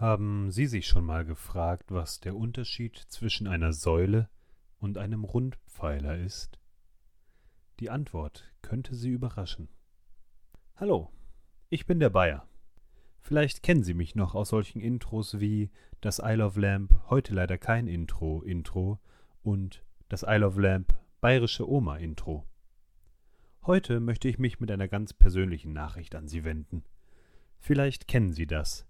Haben Sie sich schon mal gefragt, was der Unterschied zwischen einer Säule und einem Rundpfeiler ist? Die Antwort könnte Sie überraschen. Hallo, ich bin der Bayer. Vielleicht kennen Sie mich noch aus solchen Intros wie das Isle of Lamp, heute leider kein Intro, Intro und das Isle of Lamp, bayerische Oma Intro. Heute möchte ich mich mit einer ganz persönlichen Nachricht an Sie wenden. Vielleicht kennen Sie das.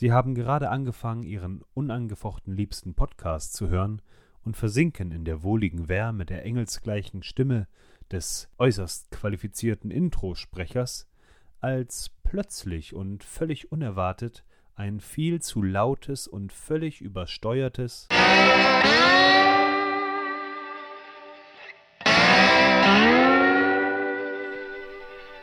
Sie haben gerade angefangen, Ihren unangefochten liebsten Podcast zu hören und versinken in der wohligen Wärme der engelsgleichen Stimme des äußerst qualifizierten Introsprechers, als plötzlich und völlig unerwartet ein viel zu lautes und völlig übersteuertes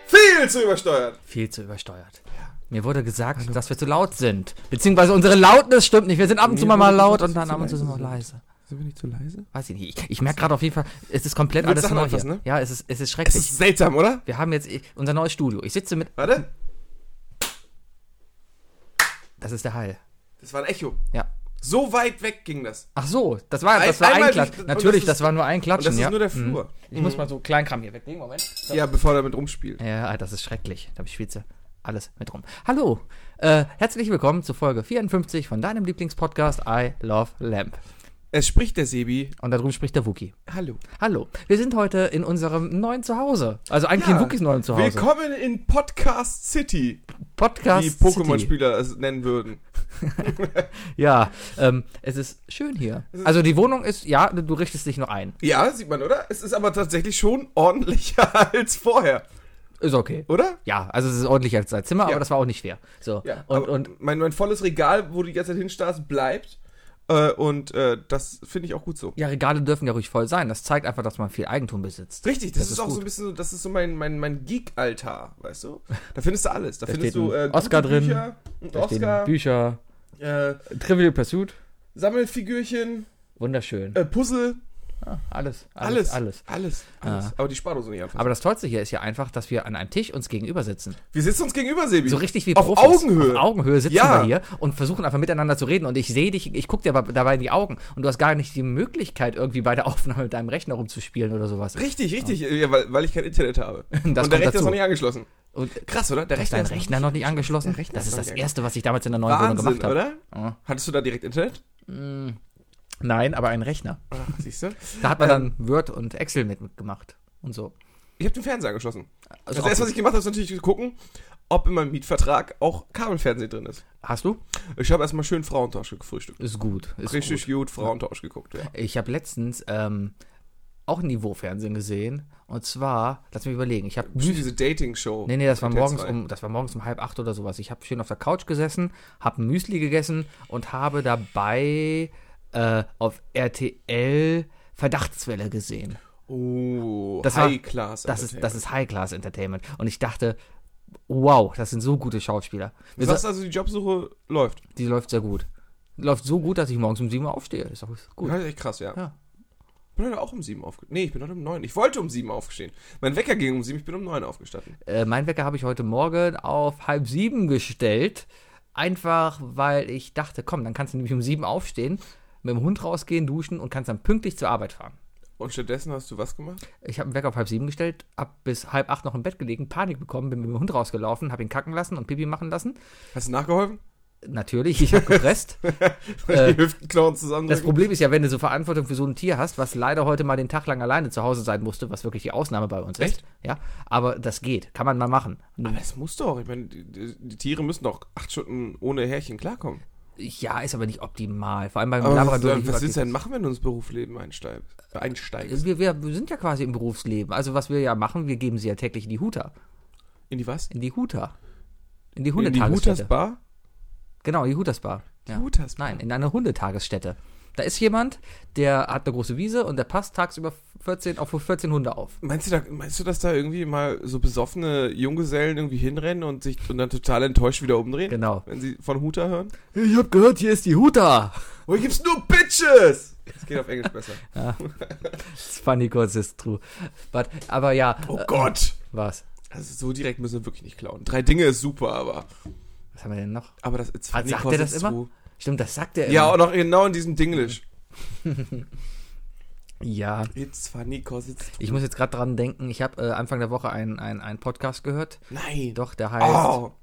Viel zu übersteuert. Viel zu übersteuert. Mir wurde gesagt, dass wir zu laut sind. Beziehungsweise unsere Lautnis stimmt nicht. Wir sind ab und zu mal, mal laut und dann ab und zu sind wir leise. Sind wir nicht zu leise? Weiß ich nicht. Ich, ich merke gerade auf jeden Fall, es ist komplett alles Sachen neu hier. anfassen, ne? Ja, es ist, es ist Es schrecklich. ist seltsam, oder? wir haben jetzt unser neues Studio. Ich sitze mit. Warte. Das ist der Hall. Das war ein Echo. Ja. So weit weg ging das. Ach so, das war, Ein- das war ein Klatsch. Natürlich, das das, ist- war nur ein Und Klatschen, das ist ja. nur der Mhm. Flur. Ich muss mal so Kleinkram hier weglegen. Moment. So. Ja, bevor er damit rumspielt. Ja, das ist schrecklich. Da schwitze alles mit rum. Hallo, äh, herzlich willkommen zu Folge 54 von deinem Lieblingspodcast I Love Lamp. Es spricht der Sebi. Und da drüben spricht der Wookie. Hallo. Hallo, wir sind heute in unserem neuen Zuhause. Also eigentlich Ja, in Wookies neuen Zuhause. Willkommen in Podcast City, Podcast wie City. Pokémon-Spieler es nennen würden. Ja, ähm, es ist schön hier. Also die Wohnung ist, ja, du richtest dich noch ein. Ja, sieht man, oder? Es ist aber tatsächlich schon ordentlicher als vorher, Ist okay. oder? Ja, also es ist ordentlicher als dein Zimmer, Ja. aber das war auch nicht fair. So. Ja. und, und mein, mein volles Regal, wo du die ganze Zeit hinstarrst, bleibt. Äh, und äh, das finde ich auch gut so. ja, Regale dürfen ja ruhig voll sein. Das zeigt einfach, dass man viel Eigentum besitzt. Richtig, das, Das ist, ist auch gut. so ein bisschen, so- das ist so mein, mein, mein Geek-Altar, weißt du? Da findest du alles. Da, Da findest du äh, Oscar drin, Bücher, ein Da Oscar, Bücher, äh, Trivial Pursuit, Sammelfigürchen, wunderschön. äh, Puzzle, Alles, alles, alles, alles. alles. Ah. Aber die Spardose nicht einfach. Aber das Tollste hier ist ja einfach, dass wir an einem Tisch uns gegenüber sitzen. wir sitzen uns gegenüber, Sebi. So richtig wie Auf Profis. Augenhöhe. Auf Augenhöhe sitzen Ja. wir hier und versuchen einfach miteinander zu reden. Und ich sehe dich, ich gucke dir dabei in die Augen. Und du hast gar nicht die Möglichkeit, irgendwie bei der Aufnahme mit deinem Rechner rumzuspielen oder sowas. Richtig, richtig, ja, weil, weil ich kein Internet habe. Und der Rechner ist noch nicht angeschlossen. Und Krass, oder? Der dein ist Rechner noch nicht angeschlossen? Rechner Das ist das Erste, was ich damals in der neuen Wohnung Wahnsinn, gemacht habe. oder? Ja. Hattest du da direkt Internet? Mm. Nein, aber ein Rechner. Ah, siehst du? Da hat man Ähm. dann Word und Excel mitgemacht und so. Ich habe den Fernseher angeschlossen. Also das erste, was ich gemacht habe, ist natürlich zu gucken, ob in meinem Mietvertrag auch Kabelfernsehen drin ist. Hast du? Ich habe erstmal schön Frauentausch gefrühstückt. Ist gut. Ist Richtig gut. gut, Frauentausch geguckt, ja. Ich habe letztens ähm, auch Niveau-Fernsehen gesehen. Und zwar, lass mich überlegen, ich habe diese Dating-Show. Nee, nee, das war morgens 2. um, das war morgens um halb acht oder sowas. Ich habe schön auf der Couch gesessen, habe Müsli gegessen und habe dabei äh, auf RTL Verdachtswelle gesehen. Oh, Das war- High Class. Das ist, das ist High-Class Entertainment. Und ich dachte, wow, das sind so gute Schauspieler. Du sagst sa- also, die Jobsuche läuft. die läuft sehr gut. Läuft so gut, dass ich morgens um sieben Uhr aufstehe. Ist auch gut. Ja, echt krass, ja. Ja. Ich bin heute auch um sieben aufgestanden. Nee, ich bin heute um neun. Ich wollte um sieben aufstehen. Mein Wecker ging um sieben, ich bin um neun aufgestanden. Äh, mein Wecker habe ich heute Morgen auf halb sieben gestellt. Einfach, weil ich dachte, komm, dann kannst du nämlich um sieben aufstehen, mit dem Hund rausgehen, duschen und kannst dann pünktlich zur Arbeit fahren. Und stattdessen hast du was gemacht? Ich habe den Wecker auf halb sieben gestellt, hab bis halb acht noch im Bett gelegen, Panik bekommen, bin mit dem Hund rausgelaufen, habe ihn kacken lassen und Pipi machen lassen. Hast du nachgeholfen? Natürlich, ich habe gepresst. Zusammen. Das Problem ist ja, wenn du so Verantwortung für so ein Tier hast, was leider heute mal den Tag lang alleine zu Hause sein musste, was wirklich die Ausnahme bei uns Echt? ist. Ja, aber das geht, kann man mal machen. Aber das muss doch. Ich meine, die, die, die Tiere müssen doch acht Stunden ohne Härchen klarkommen. Ja, ist aber nicht optimal. Vor allem beim Aber was, Labrador. was, was willst du denn machen, wenn du ins Berufsleben einsteigst? Einsteigst? Wir, wir sind ja quasi im Berufsleben. Also was wir ja machen, wir geben sie ja täglich in die Huta. In die was? In die Huta. In die In die Hundetagesstätte. Hutas Bar? Genau, in die Hutasbar. Die Ja. Hutas Bar. Nein, in eine Hundetagesstätte. Da ist jemand, der hat eine große Wiese und der passt tagsüber 14, auf 14 Hunde auf. Meinst du, da, meinst du, dass da irgendwie mal so besoffene Junggesellen irgendwie hinrennen und sich und dann total enttäuscht wieder umdrehen? Genau. Wenn sie von Huta hören? Ich hab gehört, hier ist die Huta. Oh, hier gibt's nur Bitches! Das geht auf Englisch besser. It's funny cause it's true. But, aber ja. Oh äh, Gott! Was? Also so direkt müssen wir wirklich nicht klauen. Drei Dinge ist super, aber Was haben wir denn noch? Aber das Ah, funny sagt 'cause er das immer? true. Stimmt, das sagt er immer. Ja, und auch genau in diesem Dinglish. ja. It's funny cause it's true. Ich muss jetzt gerade dran denken, ich habe äh, Anfang der Woche einen ein Podcast gehört. Nein. Doch, der heißt Oh.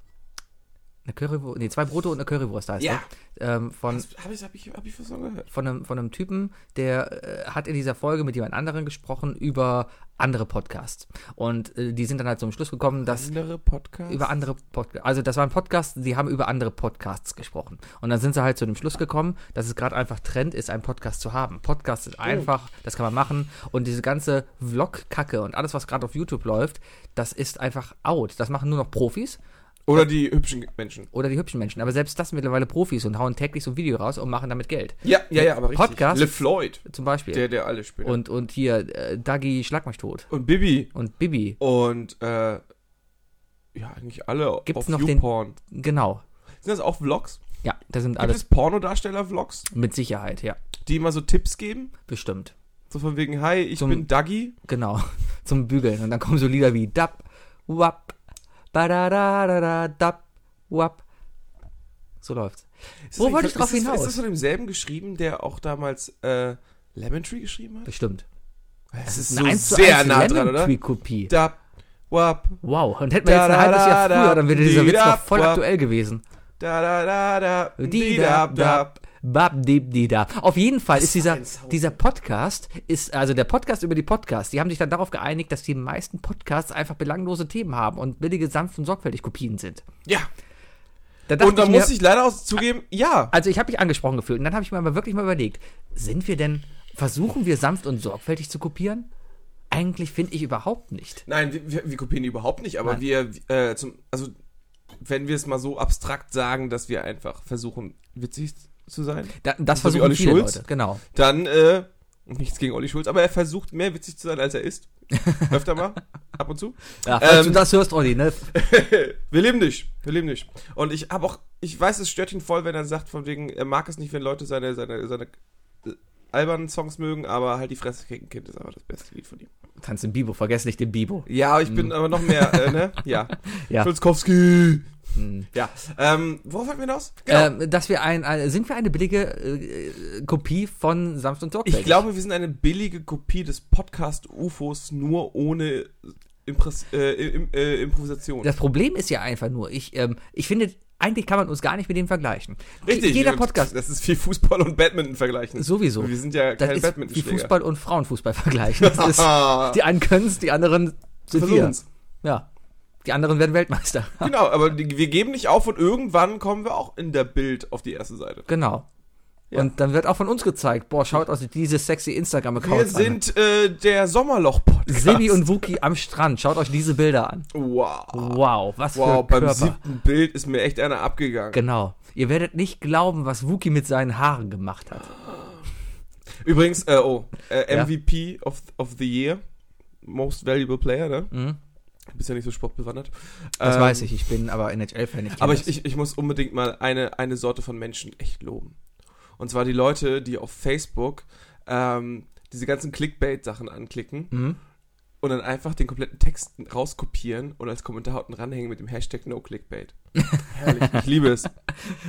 Eine Currywurst, nee, zwei Brote und eine Currywurst heißt Ja. der. Ähm, von, hab ich, hab ich, hab ich was gehört? von, einem, von einem Typen, der äh, hat in dieser Folge mit jemand anderem gesprochen über andere Podcasts. Und äh, die sind dann halt zum Schluss gekommen, dass Andere Podcasts? über andere Podcasts, also das war ein Podcast, die haben über andere Podcasts gesprochen. Und dann sind sie halt zu dem Schluss gekommen, dass es gerade einfach Trend ist, einen Podcast zu haben. Podcast ist einfach, das kann man machen. Und diese ganze Vlog-Kacke und alles, was gerade auf YouTube läuft, das ist einfach out. Das machen nur noch Profis Oder die hübschen Menschen. oder die hübschen Menschen. Aber selbst das sind mittlerweile Profis und hauen täglich so ein Video raus und machen damit Geld. Ja, ja, ja, aber richtig. Podcast- LeFloid, Zum Beispiel. der, der alle spielt. und, und hier, äh, Dagi Schlag mich tot. und Bibi. Und Bibi. Und, äh, ja, eigentlich alle Gibt's auf noch den- YouPorn. Genau. Sind das auch Vlogs? Ja, das sind Gibt alles es Pornodarsteller-Vlogs, mit Sicherheit, ja. die immer so Tipps geben? Bestimmt. So von wegen, hi, ich Zum- bin Dagi. Genau, zum Bügeln. Und dann kommen so Lieder wie Dab, Wap, Badadadada, Dab, Wap. So läuft's. Ist Wo das wollte ich drauf ist das, hinaus? Ist das von demselben geschrieben, der auch damals äh, Lemon Tree geschrieben hat? Bestimmt. Das ist Eine so 1 zu sehr 1 nah dran, oder? Tree Kopie. Da, wap, Wow, und hätten wir jetzt ein halbes Jahr früher, dann wäre dieser Witz noch voll aktuell gewesen. da, da, da, da, Die, da, da, bab, dib, di, da. Auf jeden Fall ist dieser, dieser Podcast, ist, also der Podcast über die Podcasts, die haben sich dann darauf geeinigt, dass die meisten Podcasts einfach belanglose Themen haben und billige, sanft und sorgfältig Kopien sind. Ja, Da und mir, muss ich leider auch zugeben, ja. Also ich habe mich angesprochen gefühlt und dann habe ich mir aber wirklich mal überlegt, sind wir denn, versuchen wir sanft und sorgfältig zu kopieren? Eigentlich finde ich überhaupt nicht. Nein, wir, wir, wir kopieren die überhaupt nicht, aber Nein. wir, äh, zum, also, wenn wir es mal so abstrakt sagen, dass wir einfach versuchen, witzig zu sein, Da, das versuchen Olli viele Schulz? Leute, genau. dann, äh, nichts gegen Olli Schulz, aber er versucht mehr witzig zu sein, als er ist. Öfter mal, ab und zu. Ja, falls Ähm, du das hörst, Olli, ne? wir leben dich, wir leben dich. Und ich habe auch, ich weiß, es stört ihn voll, wenn er sagt, von wegen, er mag es nicht, wenn Leute seine, seine, seine albernen Songs mögen, aber halt die Fresse kicken Kind ist aber das beste Lied von ihm. Kannst den Bibo, vergiss nicht den Bibo. Ja, ich bin aber noch mehr, äh, ne? Ja. Ja. Schulzkowski. Hm. Ja. Ähm, worauf wollten wir hinaus? Genau. Ähm, dass wir ein, ein, sind wir eine billige äh, Kopie von Sanft und Sorgfältig? ich glaube, wir sind eine billige Kopie des Podcast UFOs, nur ohne Impress äh, im, äh, Improvisation. Das Problem ist ja einfach nur, ich, ähm, ich finde, eigentlich kann man uns gar nicht mit dem vergleichen. Richtig. Jeder Podcast, Das ist wie Fußball und Badminton vergleichen. sowieso. Wir sind ja Das keine ist wie. Fußball und Frauenfußball vergleichen. Das ist, die einen können es, die anderen sind wir. Ja. Die anderen werden Weltmeister. Genau, aber die, wir geben nicht auf und irgendwann kommen wir auch in der Bild auf die erste Seite. Genau. Ja. Und dann wird auch von uns gezeigt, boah, schaut euch diese sexy Wir Instagram-Accounts an. sind äh, der Sommerloch-Podcast. Sebi und Wookie am Strand, schaut euch diese Bilder an. Wow. Wow, was Wow, für beim Körper. siebten Bild ist mir echt einer abgegangen. Genau. Ihr werdet nicht glauben, was Wookie mit seinen Haaren gemacht hat. Übrigens, äh, oh, äh, Ja. MVP of, of the Year. Most Valuable Player, ne? Mhm. Du bist ja nicht so sportbewandert. Das Ähm, weiß ich, ich bin aber NHL-Fan. Aber ich, ich, ich muss unbedingt mal eine, eine Sorte von Menschen echt loben. Und zwar die Leute, die auf Facebook ähm, diese ganzen Clickbait-Sachen anklicken Mhm. und dann einfach den kompletten Text rauskopieren und als Kommentar unten ranhängen mit dem Hashtag NoClickbait. Herrlich, ich liebe es.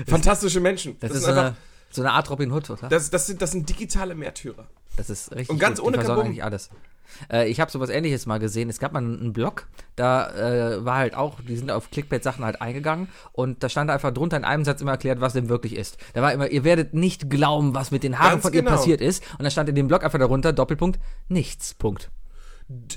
Fantastische Menschen. Das, Das, ist einfach, eine, so eine Art Robin Hood, oder? das, das, sind, das sind digitale Märtyrer. Das ist richtig. Und ganz gut. ohne Kabum. alles. Äh, ich habe sowas ähnliches mal gesehen. Es gab mal einen Blog, da äh, war halt auch, die sind auf Clickbait-Sachen halt eingegangen und da stand einfach drunter in einem Satz immer erklärt, was denn wirklich ist. Da war immer, ihr werdet nicht glauben, was mit den Haaren Ganz von genau. ihr passiert ist. Und dann stand in dem Blog einfach darunter, Doppelpunkt, nichts, Punkt.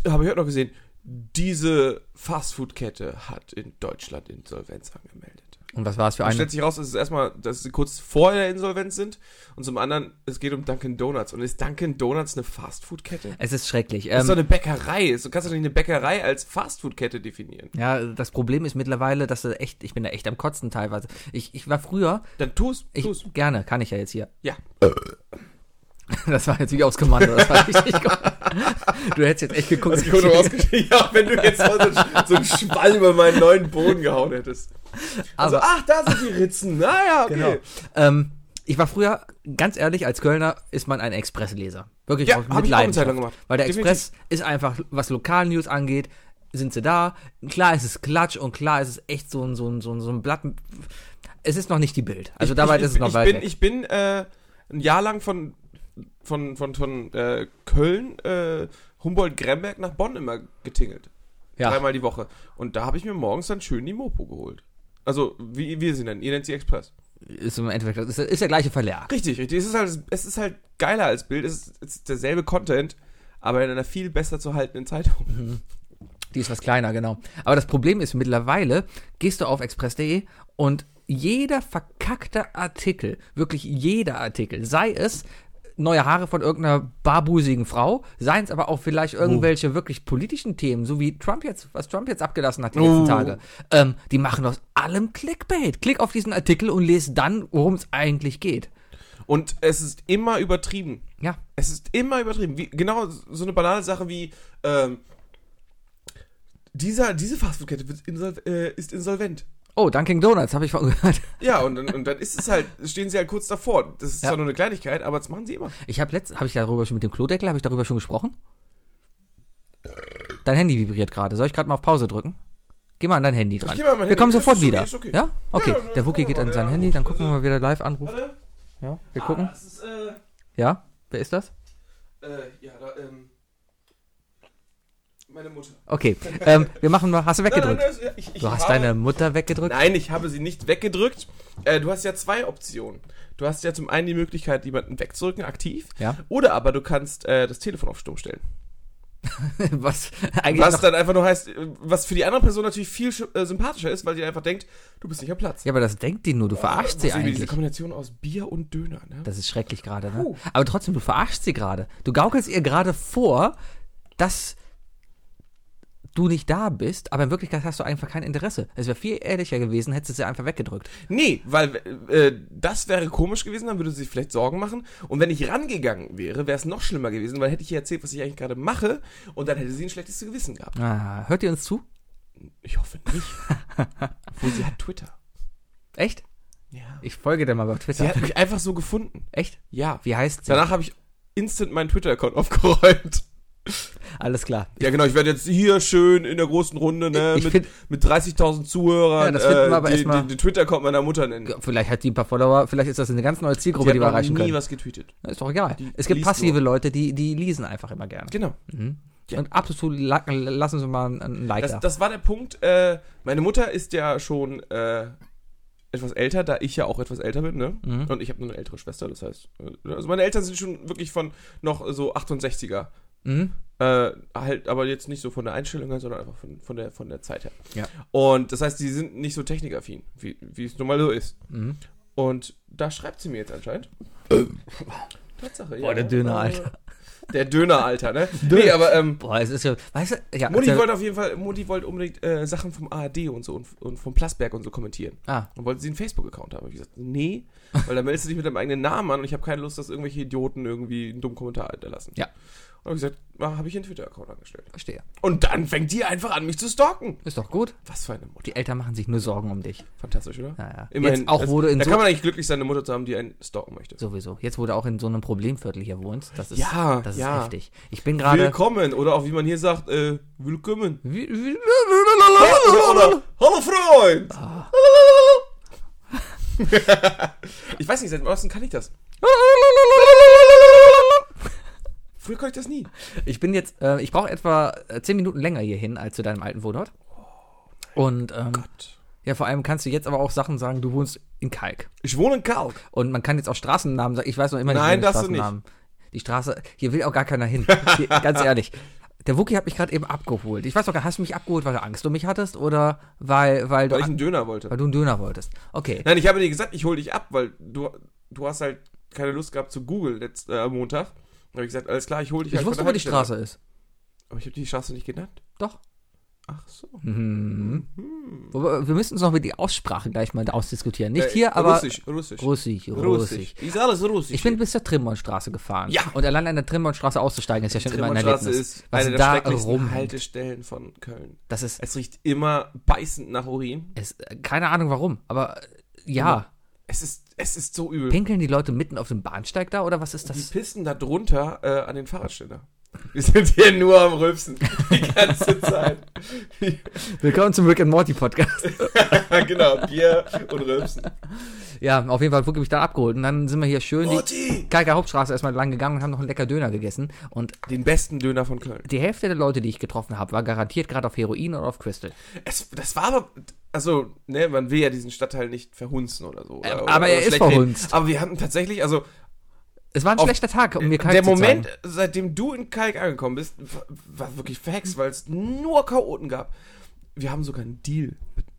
Habe ich heute noch gesehen. Diese Fastfood-Kette hat in Deutschland Insolvenz angemeldet. Und was war es für eine? stellt sich raus, dass es erstmal, dass sie kurz vor der Insolvenz sind und zum anderen, es geht um Dunkin' Donuts. Und ist Dunkin' Donuts eine Fastfood-Kette? Es ist schrecklich. Das ist doch Ähm, eine Bäckerei. Du kannst doch nicht eine Bäckerei als Fastfood-Kette definieren. ja, das Problem ist mittlerweile, dass du echt, ich bin da echt am Kotzen teilweise. Ich, ich war früher, Dann tu's, ich, tu's. gerne, kann ich ja jetzt hier. Ja. Das war jetzt wie aufs Kommando, das war richtig gut. Du hättest jetzt echt geguckt. Gut rausgeschrieben. Ja, wenn du jetzt mal so, so einen Schwall über meinen neuen Boden gehauen hättest. Also, Aber- ach, da sind die Ritzen. Naja, okay. Genau. Ähm, ich war früher, ganz ehrlich, als Kölner ist man ein Expressleser. Wirklich Ja, auch hab ich auch Leidenschaft. gemacht. Weil der Definitiv. Express ist einfach, was Lokalnews angeht, sind sie da. Klar ist es Klatsch und klar ist es echt so ein, so ein, so ein, so ein Blatt. Es ist noch nicht die Bild. Also dabei ich, ist es noch ich weit bin, weg. Ich bin äh, ein Jahr lang von, von, von, von äh, Köln, äh, Humboldt-Gremberg nach Bonn immer getingelt. ja. Dreimal die Woche. Und da habe ich mir morgens dann schön die Mopo geholt. Also, wie wir sie nennen. Ihr nennt sie Express. Ist im Endeffekt, ist, ist der gleiche Verlag. Richtig, richtig. Es ist halt, es ist halt geiler als Bild. Es ist, es ist derselbe Content, aber in einer viel besser zu haltenden Zeitung. Die ist was kleiner, genau. Aber das Problem ist, mittlerweile gehst du auf express.de und jeder verkackte Artikel, wirklich jeder Artikel, sei es neue Haare von irgendeiner barbusigen Frau, seien es aber auch vielleicht irgendwelche wirklich politischen Themen, so wie Trump jetzt, was Trump jetzt abgelassen hat die letzten Oh. Tage, ähm, die machen aus allem Clickbait. Klick auf diesen Artikel und lese dann, worum es eigentlich geht. Und es ist immer übertrieben. Ja, Es ist immer übertrieben. Wie, genau so eine banale Sache wie, ähm, dieser, diese Fastfood-Kette äh, ist insolvent. Oh, Dunkin' Donuts, habe ich von gehört. Ja, und, dann- und dann ist es halt, stehen sie halt kurz davor. Das ist Ja. zwar nur eine Kleinigkeit, aber das machen sie immer. Ich habe letzt, habe ich darüber schon mit dem Klodeckel, habe ich darüber schon gesprochen? Dein Handy vibriert gerade. Soll ich gerade mal auf Pause drücken? Geh mal an dein Handy dran. wir kommen Handy. sofort Ist okay, wieder. okay. Ja? Okay. Ja, Der Wookie geht an sein. Handy, dann gucken wir mal, wer der live anruft. Warte. Ja, wir gucken. Ah, ist, äh, Ja? Wer ist das? äh, ja, da, ähm, meine Mutter. Okay. ähm, wir machen mal. Hast du weggedrückt? Nein, nein, nein, ich, ich Du hast deine Mutter weggedrückt? Nein, ich habe sie nicht weggedrückt. Äh, du hast ja zwei Optionen. Du hast ja zum einen die Möglichkeit, jemanden wegzudrücken, aktiv. Ja. Oder aber du kannst äh, das Telefon auf Stumm stellen. was eigentlich Was dann einfach nur heißt, äh, was für die andere Person natürlich viel äh, sympathischer ist, weil die einfach denkt, du bist nicht am Platz. Ja, aber das denkt die nur. Du verarschst sie Was irgendwie Diese eigentlich. Kombination aus Bier und Döner, ne? Das ist schrecklich gerade, ne? Puh. Aber trotzdem, du verarschst sie gerade. Du gaukelst ihr gerade vor, dass du nicht da bist, aber in Wirklichkeit hast du einfach kein Interesse. Es wäre viel ehrlicher gewesen, hättest du sie einfach weggedrückt. Nee, weil äh, das wäre komisch gewesen, dann würde sie sich vielleicht Sorgen machen. Und wenn ich rangegangen wäre, wäre es noch schlimmer gewesen, weil hätte ich ihr erzählt, was ich eigentlich gerade mache, und dann hätte sie ein schlechtes Gewissen gehabt. Ah, hört ihr uns zu? Ich hoffe nicht. Obwohl sie hat Twitter. Echt? Ja. Ich folge dir mal bei Sie Twitter. hat mich einfach so gefunden. Echt? Ja. Wie heißt sie? Danach habe ich instant meinen Twitter-Account aufgeräumt. Alles klar. Ja, genau. Ich werde jetzt hier schön in der großen Runde, ne, Ich mit, find- mit 30.000 Zuhörern, Ja, das finden wir äh, aber die, erstmal- die, die Twitter-Account meiner Mutter nennen. Vielleicht hat die ein paar Follower, vielleicht ist das eine ganz neue Zielgruppe, Die die, wir erreichen nie können. was getweetet. Ist doch egal. Die Es gibt passive nur. Leute, die, die lesen einfach immer gerne. Genau. Mhm. Ja. Und ab und zu la- lassen sie mal ein- ein Like Das, da. das war der Punkt. Äh, meine Mutter ist ja schon äh, etwas älter, da ich ja auch etwas älter bin, ne? Mhm. Und ich habe nur eine ältere Schwester, das heißt, äh, also meine Eltern sind schon wirklich von noch so 68er. Mhm. Äh, halt, aber jetzt nicht so von der Einstellung her, sondern einfach von, von, der, von der Zeit her. Ja. Und das heißt, die sind nicht so technikaffin, wie, wie es normal so ist. Mhm. Und da schreibt sie mir jetzt anscheinend. Tatsache, Boah, der Döner, Alter. Äh, Der Döner, Alter, ne? Nee, aber ähm, Boah, es ist ja, weißt du, ja, Mutti also- wollte auf jeden Fall, Mutti wollte unbedingt äh, Sachen vom ARD und so und, und vom Plasberg und so kommentieren. ah, Und wollte sie einen Facebook-Account haben. Hab Ich gesagt, nee, weil da meldest du dich mit deinem eigenen Namen an und ich habe keine Lust, dass irgendwelche Idioten irgendwie einen dummen Kommentar hinterlassen. Ja. Und hab ich gesagt, ah, habe ich einen Twitter-Account angestellt. verstehe. Und dann fängt die einfach an, mich zu stalken. Ist doch gut. Was für eine Mutter. Die Eltern machen sich nur Sorgen um dich. Fantastisch, oder? Ja, ja. Immerhin. Jetzt auch, wo du in da so, kann man eigentlich glücklich sein, eine Mutter zu haben, die einen stalken möchte. sowieso. Jetzt, wo du auch in so einem Problemviertel hier wohnst, das ist, Ja, das ist ja. heftig. Ich bin gerade. Willkommen. Oder auch wie man hier sagt, äh, willkommen. Wie- wie- Oder, oder Hallo Freund! Ah. ich weiß nicht, seit wann kann ich das? Früher konnte ich das nie. Ich bin jetzt, äh, ich brauche etwa äh, zehn Minuten länger hierhin als zu deinem alten Wohnort. Und ähm, Gott. ja, vor allem kannst du jetzt aber auch Sachen sagen, du wohnst in Kalk. Ich wohne in Kalk. Und man kann jetzt auch Straßennamen sagen. Ich weiß noch immer nicht, Nein, meine darfst du nicht. Straßennamen. Die Straße, hier will auch gar keiner hin. Hier, ganz ehrlich. Der Wookie hat mich gerade eben abgeholt. Ich weiß doch gar hast du mich abgeholt, weil du Angst um mich hattest oder weil, weil, du, Weil ich einen Döner wollte. weil du einen Döner wolltest? Okay. Nein, ich habe dir gesagt, ich hole dich ab, weil du, du hast halt keine Lust gehabt zu Google letzt, äh, Montag. Habe ich gesagt, alles klar, ich hole dich Ich halt wusste, wo die Straße ist. ab. Aber ich habe die Straße nicht genannt. Doch. Ach so. Mhm. Wobei, Wir müssen uns noch mit die Aussprache gleich mal ausdiskutieren. Nicht Äh, hier, aber Russisch, Russisch. Russisch, Russisch. Ist alles Russisch. Ich bin bis zur Trimmernstraße gefahren. Ja. Und allein an der Trimmernstraße auszusteigen ist ja schon immer ein Erlebnis. ist Was eine der da rumhängt. Haltestellen von Köln. Das ist, Es riecht immer beißend nach Urin. es, keine Ahnung warum, aber äh, ja. Es ist, es ist so übel. Pinkeln die Leute mitten auf dem Bahnsteig da oder was ist Die das? pissen da drunter äh, an den Fahrradständer. Wir sind hier nur am Rülpsen. Die ganze Zeit. Willkommen zum Rick and Morty Podcast. genau, Bier und Rülpsen. ja, auf jeden Fall wurde mich da abgeholt. Und dann sind wir hier schön Morty! die Kalker Hauptstraße erstmal lang gegangen und haben noch einen lecker Döner gegessen. Und Den besten Döner von Köln. die Hälfte der Leute, die ich getroffen habe, war garantiert gerade auf Heroin oder auf Crystal. Es, das war aber, also, ne, man will ja diesen Stadtteil nicht verhunzen oder so. Oder, Ähm, oder, aber er oder ist schlecht reden. verhunzt. Aber wir hatten tatsächlich, also, Es war ein schlechter Tag, um mir Kalk der zu Moment, zeigen. seitdem du in Kalk angekommen bist, war, wirklich verhext, weil es nur Chaoten gab. Wir haben sogar einen Deal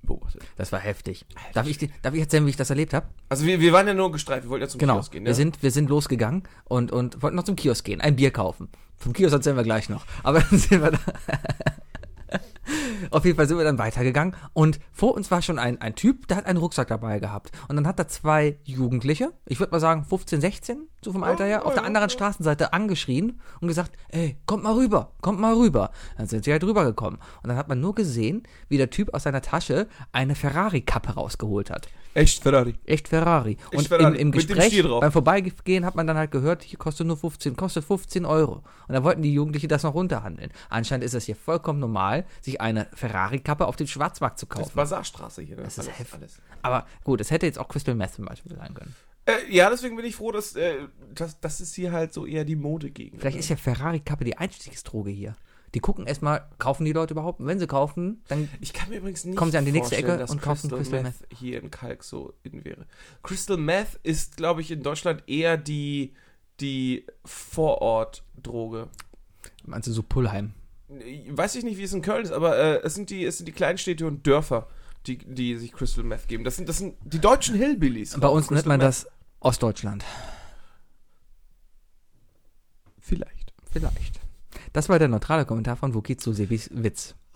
beobachtet. Das war heftig. Darf ich, dir- darf ich erzählen, wie ich das erlebt habe? Also wir, wir waren ja nur gestreift, wir wollten ja zum Genau. Kiosk gehen. Wir, ja? sind, wir sind losgegangen und, und wollten noch zum Kiosk gehen, ein Bier kaufen. Vom Kiosk erzählen wir gleich noch. Aber dann sind wir da. Auf jeden Fall sind wir dann weitergegangen und vor uns war schon ein, ein Typ, der hat einen Rucksack dabei gehabt. Und dann hat er zwei Jugendliche, ich würde mal sagen 15, 16, so vom Alter her, auf der anderen Straßenseite angeschrien und gesagt, ey, kommt mal rüber, kommt mal rüber. Dann sind sie halt rübergekommen. Und dann hat man nur gesehen, wie der Typ aus seiner Tasche eine Ferrari-Kappe rausgeholt hat. Echt Ferrari. Echt Ferrari. Und Ferrari. Im, im Gespräch, beim Vorbeigehen, hat man dann halt gehört, hier kostet nur 15, kostet 15 Euro. Und dann wollten die Jugendlichen das noch runterhandeln. Anscheinend ist es hier vollkommen normal, sich eine Ferrari-Kappe auf dem Schwarzmarkt zu Das ist kaufen. Basarstraße hier. Ne? Das ist alles, heftig. alles. Aber gut, es hätte jetzt auch Crystal Meth zum Beispiel sein können. Äh, ja, deswegen bin ich froh, dass äh, das, das ist hier halt so eher die Modegegend. Vielleicht ist ja Ferrari-Kappe die Einstiegsdroge hier. Die gucken erstmal, kaufen die Leute überhaupt? Und wenn sie kaufen, dann Ich kann mir übrigens nicht Kommen Sie an die nächste Ecke dass und kaufen Crystal, Crystal Meth hier in Kalk so in wäre. Crystal Meth ist, glaube ich, in Deutschland eher die, die Vorort-Droge. meinst du so Pullheim. Weiß ich nicht, wie es in Köln ist, aber äh, es, sind die, es sind die Kleinstädte und Dörfer, die, die sich Crystal Meth geben. Das sind, das sind die deutschen Hillbillies. Bei uns nennt man Meth. das Ostdeutschland. Vielleicht. Vielleicht. Das war der neutrale Kommentar von Wookie zu Sebis Witz.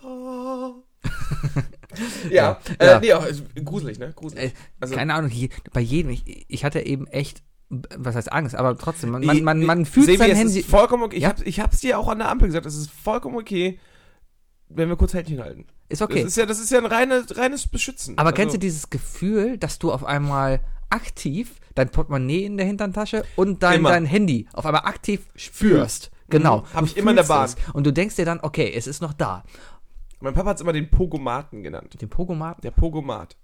Ja, Ja. Äh, Ja. nee, auch, gruselig, ne? Gruselig. Äh, Also- keine Ahnung, hier, bei jedem, ich, ich hatte eben echt, was heißt Angst, aber trotzdem, man, man, man, man fühlt Sebi, sein es Handy. Ist vollkommen okay. Ich, Ja? hab's, ich hab's dir auch an der Ampel gesagt, es ist vollkommen okay, wenn wir kurz Händchen halten. Ist okay. Das ist ja, das ist ja ein reines, reines Beschützen. aber Also, kennst du dieses Gefühl, dass du auf einmal aktiv dein Portemonnaie in der Hinterntasche und dein, Immer. dein Handy auf einmal aktiv spürst? Genau. Mhm. Hab Du ich immer in der fühlst es. Und du denkst dir dann, okay, es ist noch da. Mein Papa hat es immer den Pogomaten genannt. Den Pogomat, Der Pogomat.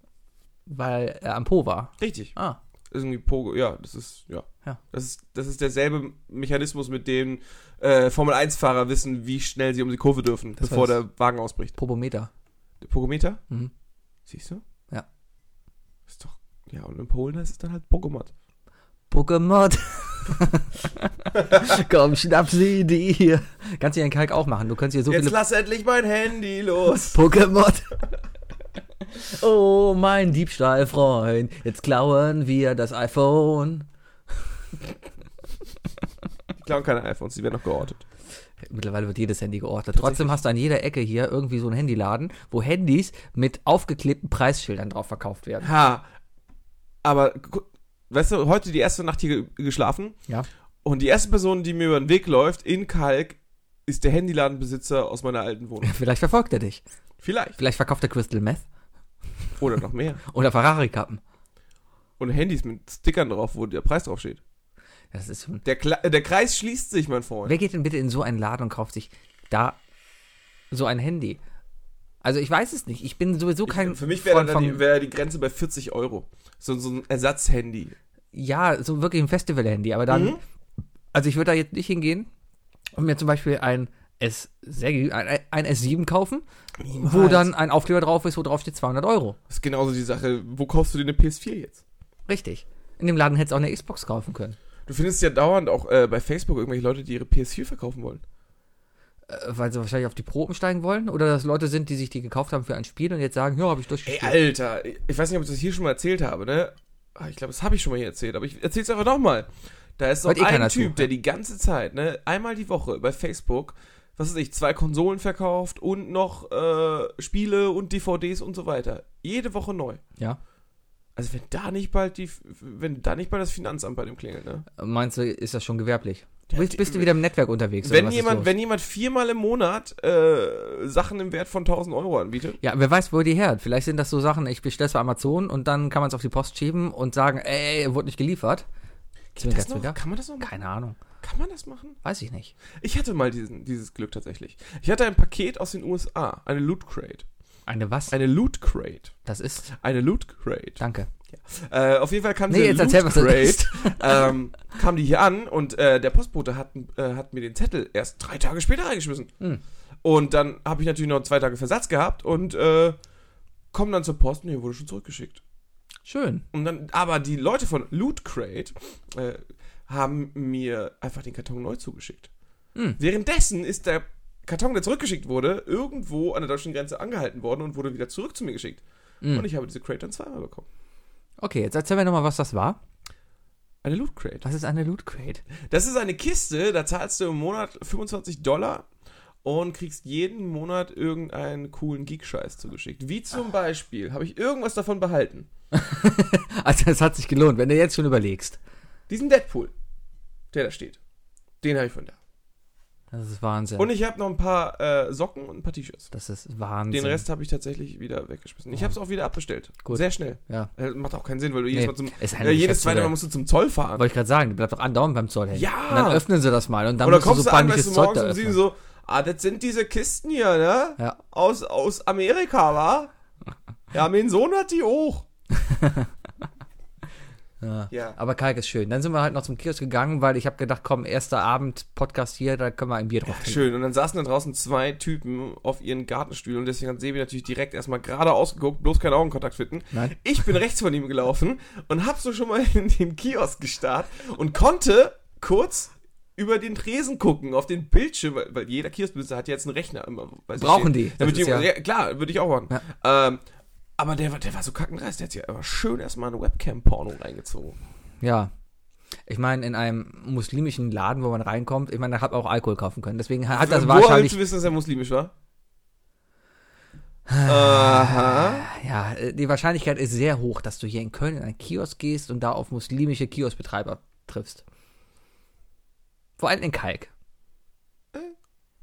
weil er am Po war. Richtig. Ah, irgendwie Pogo, ja, das ist, ja. Ja. Das ist, das ist derselbe Mechanismus, mit dem äh, Formel-1-Fahrer wissen, wie schnell sie um die Kurve dürfen, Das bevor der Wagen ausbricht. Popometer. Der Pogometer? Mhm. Siehst du? Ja. Ist doch, ja, und in Polen heißt es dann halt Pogomat. Pokémon. Komm, schnapp sie dir. Kannst du in Kalk auch machen. Du kannst hier so Jetzt viele lass endlich mein Handy los. Pokémon. Oh, mein Diebstahlfreund. Jetzt klauen wir das iPhone. Die klauen keine iPhones, die werden noch geortet. Mittlerweile wird jedes Handy geordnet. Trotzdem hast du an jeder Ecke hier irgendwie so einen Handyladen, wo Handys mit aufgeklebten Preisschildern drauf verkauft werden. Ha. Aber, weißt du, heute die erste Nacht hier ge- geschlafen Ja. und die erste Person, die mir über den Weg läuft, in Kalk, ist der Handyladenbesitzer aus meiner alten Wohnung. Vielleicht verfolgt er dich. Vielleicht. Vielleicht verkauft er Crystal Meth Oder noch mehr. oder Ferrari-Kappen. Und Handys mit Stickern drauf, wo der Preis draufsteht. Das ist schon. Der, äh, der Kreis schließt sich, mein Freund. Wer geht denn bitte in so einen Laden und kauft sich da so ein Handy? Also ich weiß es nicht. Ich bin sowieso kein. Ich, für mich wäre die, wär die Grenze bei 40 Euro. So, so ein Ersatzhandy. Ja, so wirklich ein Festival-Handy. Aber dann. Mhm. Also ich würde da jetzt nicht hingehen und mir zum Beispiel ein S6, ein, ein S7 kaufen, wo dann ein Aufkleber drauf ist, wo drauf steht 200 Euro. Das ist genauso die Sache, wo kaufst du dir eine PS4 jetzt? Richtig. In dem Laden hättest du auch eine Xbox kaufen können. Du findest ja dauernd auch äh, bei Facebook irgendwelche Leute, die ihre PS4 verkaufen wollen. Äh, weil sie wahrscheinlich auf die Proben steigen wollen oder dass Leute sind, die sich die gekauft haben für ein Spiel und jetzt sagen, ja, habe ich Ey, durchgespielt. Alter, ich weiß nicht, ob ich das hier schon mal erzählt habe, ne? Ah, Ich glaube, das habe ich schon mal hier erzählt, aber ich erzähl's einfach nochmal. Da ist eh ein Typ, der die ganze Zeit, ne, einmal die Woche bei Facebook, was weiß ich, zwei Konsolen verkauft und noch äh, Spiele und DVDs und so weiter. Jede Woche neu. Ja. Also wenn da nicht bald die, wenn da nicht bald das Finanzamt bei dem klingelt, ne? Meinst du, ist das schon gewerblich? Ja, bist, bist du wieder im Netzwerk unterwegs? Wenn jemand, wenn jemand viermal im Monat äh, Sachen im Wert von 1000 Euro anbietet, Ja, wer weiß, wo die her hat. Vielleicht sind das so Sachen, ich bestelle es bei Amazon und dann kann man es auf die Post schieben und sagen, ey, wurde nicht geliefert. Zwinker, zwinker. kann man das noch machen? Keine Ahnung. Kann man das machen? Weiß ich nicht. Ich hatte mal diesen, dieses Glück tatsächlich. Ich hatte ein Paket aus den USA, eine Loot Crate. Eine was? Eine Loot Crate. Das ist. Eine Loot Crate. Danke. Äh, auf jeden Fall kam Nee, diese jetzt Loot erzähl, was das Crate, ähm, kam die hier an und äh, der Postbote hat, äh, hat mir den Zettel erst drei Tage später reingeschmissen. Hm. Und dann habe ich natürlich noch zwei Tage Versatz gehabt und äh, komm dann zur Post und hier wurde schon zurückgeschickt. Schön. Und dann, aber die Leute von Loot Crate äh, haben mir einfach den Karton neu zugeschickt. Hm. Währenddessen ist der Karton, der zurückgeschickt wurde, irgendwo an der deutschen Grenze angehalten worden und wurde wieder zurück zu mir geschickt. Hm. Und ich habe diese Crate dann zweimal bekommen. Okay, jetzt erzähl mir nochmal, was das war. Eine Loot Crate. Was ist eine Loot Crate? Das ist eine Kiste, da zahlst du im Monat 25 Dollar und kriegst jeden Monat irgendeinen coolen Geek-Scheiß zugeschickt. Wie zum Beispiel, habe ich irgendwas davon behalten? Also, es hat sich gelohnt, wenn du jetzt schon überlegst. Diesen Deadpool, der da steht. Den habe ich von da. Das ist Wahnsinn. Und ich habe noch ein paar äh, Socken und ein paar T-Shirts. das ist Wahnsinn. Den Rest habe ich tatsächlich wieder weggeschmissen. Ich habe es auch wieder abbestellt. Gut. Sehr schnell. Ja. Äh, macht auch keinen Sinn, weil du jedes Nee, Mal zum. ist Äh, jedes zweite? Mal musst du zum Zoll fahren. Wollte ich gerade sagen, die bleibt doch andauernd beim Zoll hängen. Ja. Und dann öffnen sie das mal und dann Oder musst kommst du du so an, weißt du, morgens da um sieben so, ah, das sind diese Kisten hier, ne? Ja. Aus, aus Amerika, wa? Ja, mein Sohn hat die auch. Ja. Ja. Aber Kalk ist schön. Dann sind wir halt noch zum Kiosk gegangen, weil ich habe gedacht, komm, erster Abend Podcast hier, da können wir ein Bier drauf trinken. Schön. Und dann saßen da draußen zwei Typen auf ihren Gartenstühlen und deswegen hat Sebi natürlich direkt erstmal gerade ausgeguckt, bloß keinen Augenkontakt finden. Nein. Ich bin rechts von ihm gelaufen und hab so schon mal in den Kiosk gestarrt und konnte kurz über den Tresen gucken, auf den Bildschirm, weil, weil jeder Kioskbesitzer hat jetzt einen Rechner Brauchen die. Damit die ja- ja, klar, würde ich auch machen. Ja. Ähm, aber der, war- der war so kackendreist, der hat sich aber schön erstmal eine Webcam-Porno reingezogen. Ja. Ich meine, in einem muslimischen Laden, wo man reinkommt, ich meine, da hat man auch Alkohol kaufen können. Deswegen hat das Woher willst wahrscheinlich. du wissen, dass er muslimisch war? Aha. Ja, äh, die Wahrscheinlichkeit ist sehr hoch, dass du hier in Köln in einen Kiosk gehst und da auf muslimische Kioskbetreiber triffst. Vor allem in Kalk.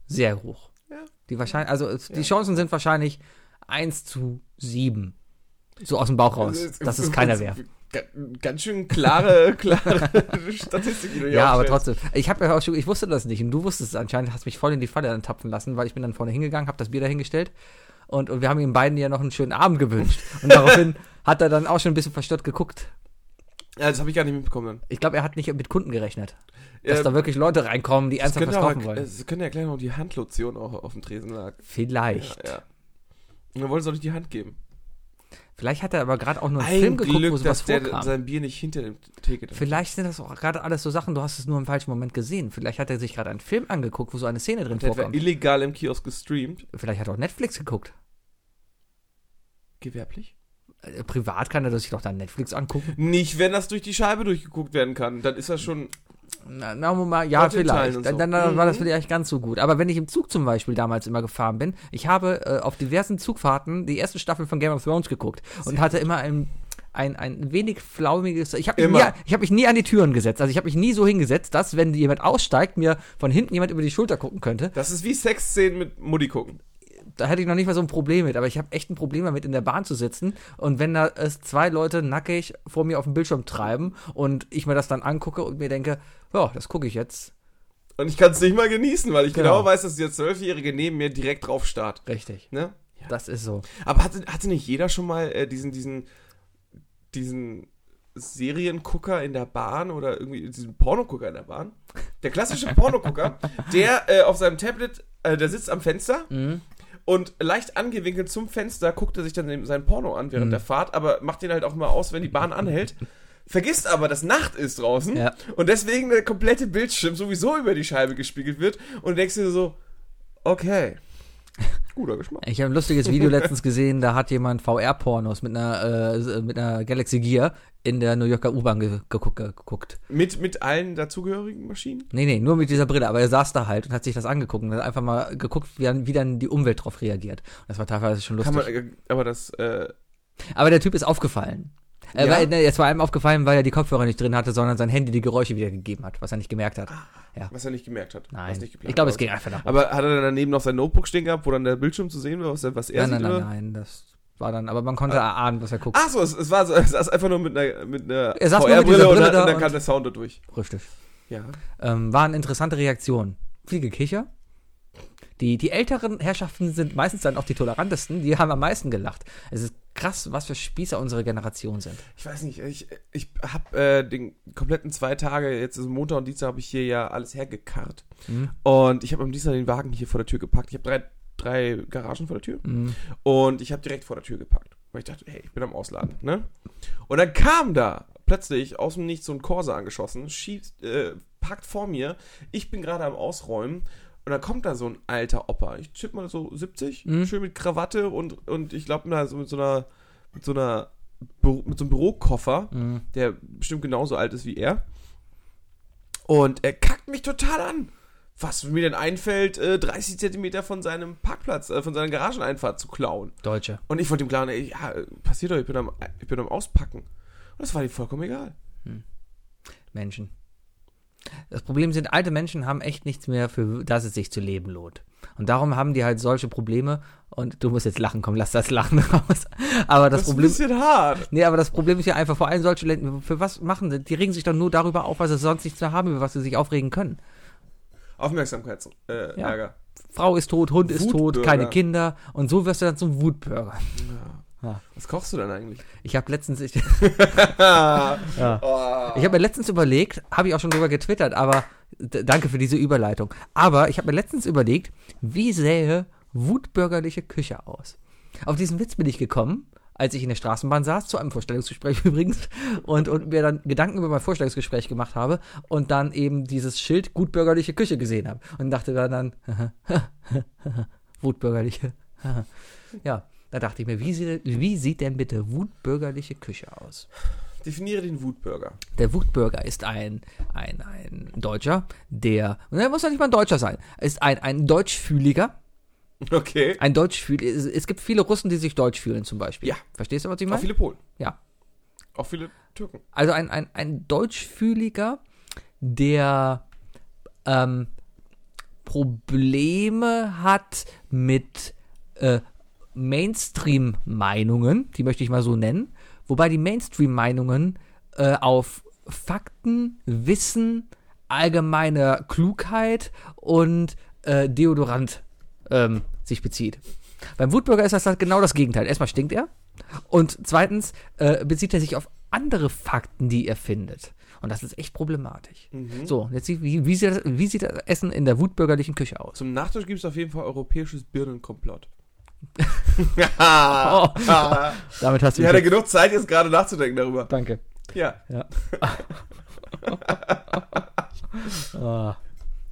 Sehr hoch. Ja. Die wahrscheinlich, also die Ja. Chancen sind wahrscheinlich 1 zu 7. So aus dem Bauch raus, dass es keiner wäre. Ga- Ganz schön klare, klare Statistik, die du Ja, aber trotzdem. Ich habe ja auch schon, ich wusste das nicht und du wusstest es anscheinend, hast mich voll in die Falle dann tapfen lassen, weil ich bin dann vorne hingegangen, habe das Bier dahingestellt und, und wir haben ihm beiden ja noch einen schönen Abend gewünscht. Und daraufhin hat er dann auch schon ein bisschen verstört geguckt. Ja, das habe ich gar nicht mitbekommen dann. Ich glaube, er hat nicht mit Kunden gerechnet. Dass Ja, da wirklich Leute reinkommen, die ernsthaft was kaufen wollen. Es könnte ja gleich noch die Handlotion auch auf dem Tresen lag. Vielleicht. Ja, ja. Und dann wollte es auch nicht die Hand geben. Vielleicht hat er aber gerade auch nur einen Ein Film geguckt, Glück, wo sowas dass der vorkam. sein Bier nicht hinter dem Theke drin Vielleicht sind das auch gerade alles so Sachen, du hast es nur im falschen Moment gesehen. Vielleicht hat er sich gerade einen Film angeguckt, wo so eine Szene drin Der vorkommt. illegal im Kiosk gestreamt. Vielleicht hat er auch Netflix geguckt. Gewerblich? Äh, Privat kann er sich doch dann Netflix angucken. Nicht, wenn das durch die Scheibe durchgeguckt werden kann. Dann ist das schon. Na, na, mal, ja, vielleicht. Dann, dann, dann war das Mhm. vielleicht ganz so gut. Aber wenn ich im Zug zum Beispiel damals immer gefahren bin, ich habe äh, auf diversen Zugfahrten die erste Staffel von Game of Thrones geguckt und hatte immer ein, ein, ein wenig flaumiges. Ich habe mich, nie- ich hab mich nie an die Türen gesetzt. Also ich habe mich nie so hingesetzt, dass, wenn jemand aussteigt, mir von hinten jemand über die Schulter gucken könnte. Das ist wie Sexszenen mit Mutti gucken. Da hätte ich noch nicht mal so ein Problem mit. Aber ich habe echt ein Problem damit, in der Bahn zu sitzen. Und wenn da es zwei Leute nackig vor mir auf dem Bildschirm treiben und ich mir das dann angucke und mir denke, ja, das gucke ich jetzt. Und ich kann es nicht mal genießen, weil ich genau, Genau. weiß, dass der Zwölfjährige neben mir direkt drauf starrt. Richtig. Ne? Das ist so. Aber hatte, hatte nicht jeder schon mal äh, diesen, diesen, diesen Seriengucker in der Bahn oder irgendwie diesen Pornogucker in der Bahn? Der klassische Pornogucker, der äh, auf seinem Tablet, äh, der sitzt am Fenster Mhm. Und leicht angewinkelt zum Fenster guckt er sich dann sein Porno an während Mhm. der Fahrt, aber macht den halt auch mal aus, wenn die Bahn anhält. Vergisst aber, dass Nacht ist draußen Ja. und deswegen der komplette Bildschirm sowieso über die Scheibe gespiegelt wird und denkst dir so, okay, guter Geschmack. Ich habe ein lustiges Video letztens gesehen, da hat jemand VR-Pornos mit einer, äh, mit einer Galaxy Gear in der New Yorker U-Bahn ge geguckt. Mit, mit allen dazugehörigen Maschinen? Nee, nee, nur mit dieser Brille, aber er saß da halt und hat sich das angeguckt und hat einfach mal geguckt, wie dann, wie dann die Umwelt drauf reagiert. Und das war teilweise schon lustig. Man, äh, aber das, äh, aber der Typ ist aufgefallen. Äh, Ja? weil, ne, es war einem aufgefallen, weil er die Kopfhörer nicht drin hatte, sondern sein Handy die Geräusche wiedergegeben hat, was er nicht gemerkt hat. was er nicht gemerkt hat. Nein, Was nicht geplant ich glaube, es ging einfach nach Aber hat er dann daneben noch sein Notebook stehen gehabt, wo dann der Bildschirm zu sehen war, was er, was er Nein, nein, sieht? nein, oder? nein, das war dann, aber man konnte erahnen, was er guckt. Ach so, es, es war so, er saß einfach nur mit einer, mit einer Er VR-Brille und, da und dann und- kam der Sound da durch. Richtig. Ja. ähm, waren interessante Reaktionen. Viel Gekicher. Die, die älteren Herrschaften sind meistens dann auch die tolerantesten, die haben am meisten gelacht. Es ist krass, was für Spießer unsere Generation sind. Ich weiß nicht, ich, ich habe äh, den kompletten zwei Tage, jetzt ist Montag und Dienstag, habe ich hier ja alles hergekarrt. Mhm. Und ich habe am Dienstag den Wagen hier vor der Tür gepackt. Ich habe drei, drei Garagen vor der Tür. Mhm. Und ich habe direkt vor der Tür gepackt. Weil ich dachte, hey, ich bin am Ausladen, ne? Und dann kam da plötzlich aus dem Nichts so ein Corsa angeschossen, schiebt, äh, packt vor mir. Ich bin gerade am Ausräumen. Und dann kommt da so ein alter Opa. Ich tippe mal so 70, Mhm. schön mit Krawatte und, und ich glaube da so mit so einer, mit so einer, mit so einem Bürokoffer, Mhm. der bestimmt genauso alt ist wie er. Und er kackt mich total an. Was mir denn einfällt, äh, 30 Zentimeter von seinem Parkplatz, äh, von seiner Garageneinfahrt zu klauen. Deutsche. Und ich wollte ihm klar, ey, ja, äh, passiert doch, ich bin am, ich bin am Auspacken. Und das war ihm vollkommen egal. Menschen. Das Problem sind, alte Menschen haben echt nichts mehr, für das es sich zu leben lohnt. Und darum haben die halt solche Probleme. Und du musst jetzt lachen, komm, lass das Lachen raus. Aber das, Das, Problem. ist ein bisschen hart. Nee, aber das Problem ist ja einfach, vor allem solche Länder, für was machen sie? Die regen sich doch nur darüber auf, was sie sonst nichts mehr haben, über was sie sich aufregen können. Aufmerksamkeitsärger. Äh, Ja. Ärger. Frau ist tot, Hund ist tot, keine Kinder. Und so wirst du dann zum Wutbürger. Ja. Ja. Was kochst du denn eigentlich? Ich habe letztens, ich, ja. Ja. Ich habe mir letztens überlegt, habe ich auch schon drüber getwittert, aber danke für diese Überleitung. Aber ich habe mir letztens überlegt, wie sähe wutbürgerliche Küche aus? Auf diesen Witz bin ich gekommen, als ich in der Straßenbahn saß, zu einem Vorstellungsgespräch übrigens, und, und mir dann Gedanken über mein Vorstellungsgespräch gemacht habe und dann eben dieses Schild gutbürgerliche Küche gesehen habe. Und dachte dann, dann wutbürgerliche. ja, da dachte ich mir, wie sieht, wie sieht denn bitte wutbürgerliche Küche aus? Definiere den Wutbürger. Der Wutbürger ist ein, ein, ein Deutscher, der, er muss ja nicht mal ein Deutscher sein, ist ein, ein Deutschfühliger, Okay. ein Deutschfühl, es, gibt viele Russen, die sich deutsch fühlen zum Beispiel. Ja. Verstehst du, was ich Auch meine? viele Polen. Ja. Auch viele Türken. Also ein, ein, ein Deutschfühliger, der ähm, Probleme hat mit äh, Mainstream-Meinungen, die möchte ich mal so nennen, wobei die Mainstream-Meinungen äh, auf Fakten, Wissen, allgemeine Klugheit und äh, Deodorant ähm, sich bezieht. Beim Wutbürger ist das halt genau das Gegenteil. Erstmal stinkt er und zweitens äh, bezieht er sich auf andere Fakten, die er findet. Und das ist echt problematisch. Mhm. So, jetzt wie, wie, sieht das, wie sieht das Essen in der wutbürgerlichen Küche aus? Zum Nachtisch gibt es auf jeden Fall europäisches Birnenkomplott. Oh, damit hast du Ich mich hatte genug Zeit, jetzt gerade nachzudenken darüber. Danke. Ja. Ja. ah,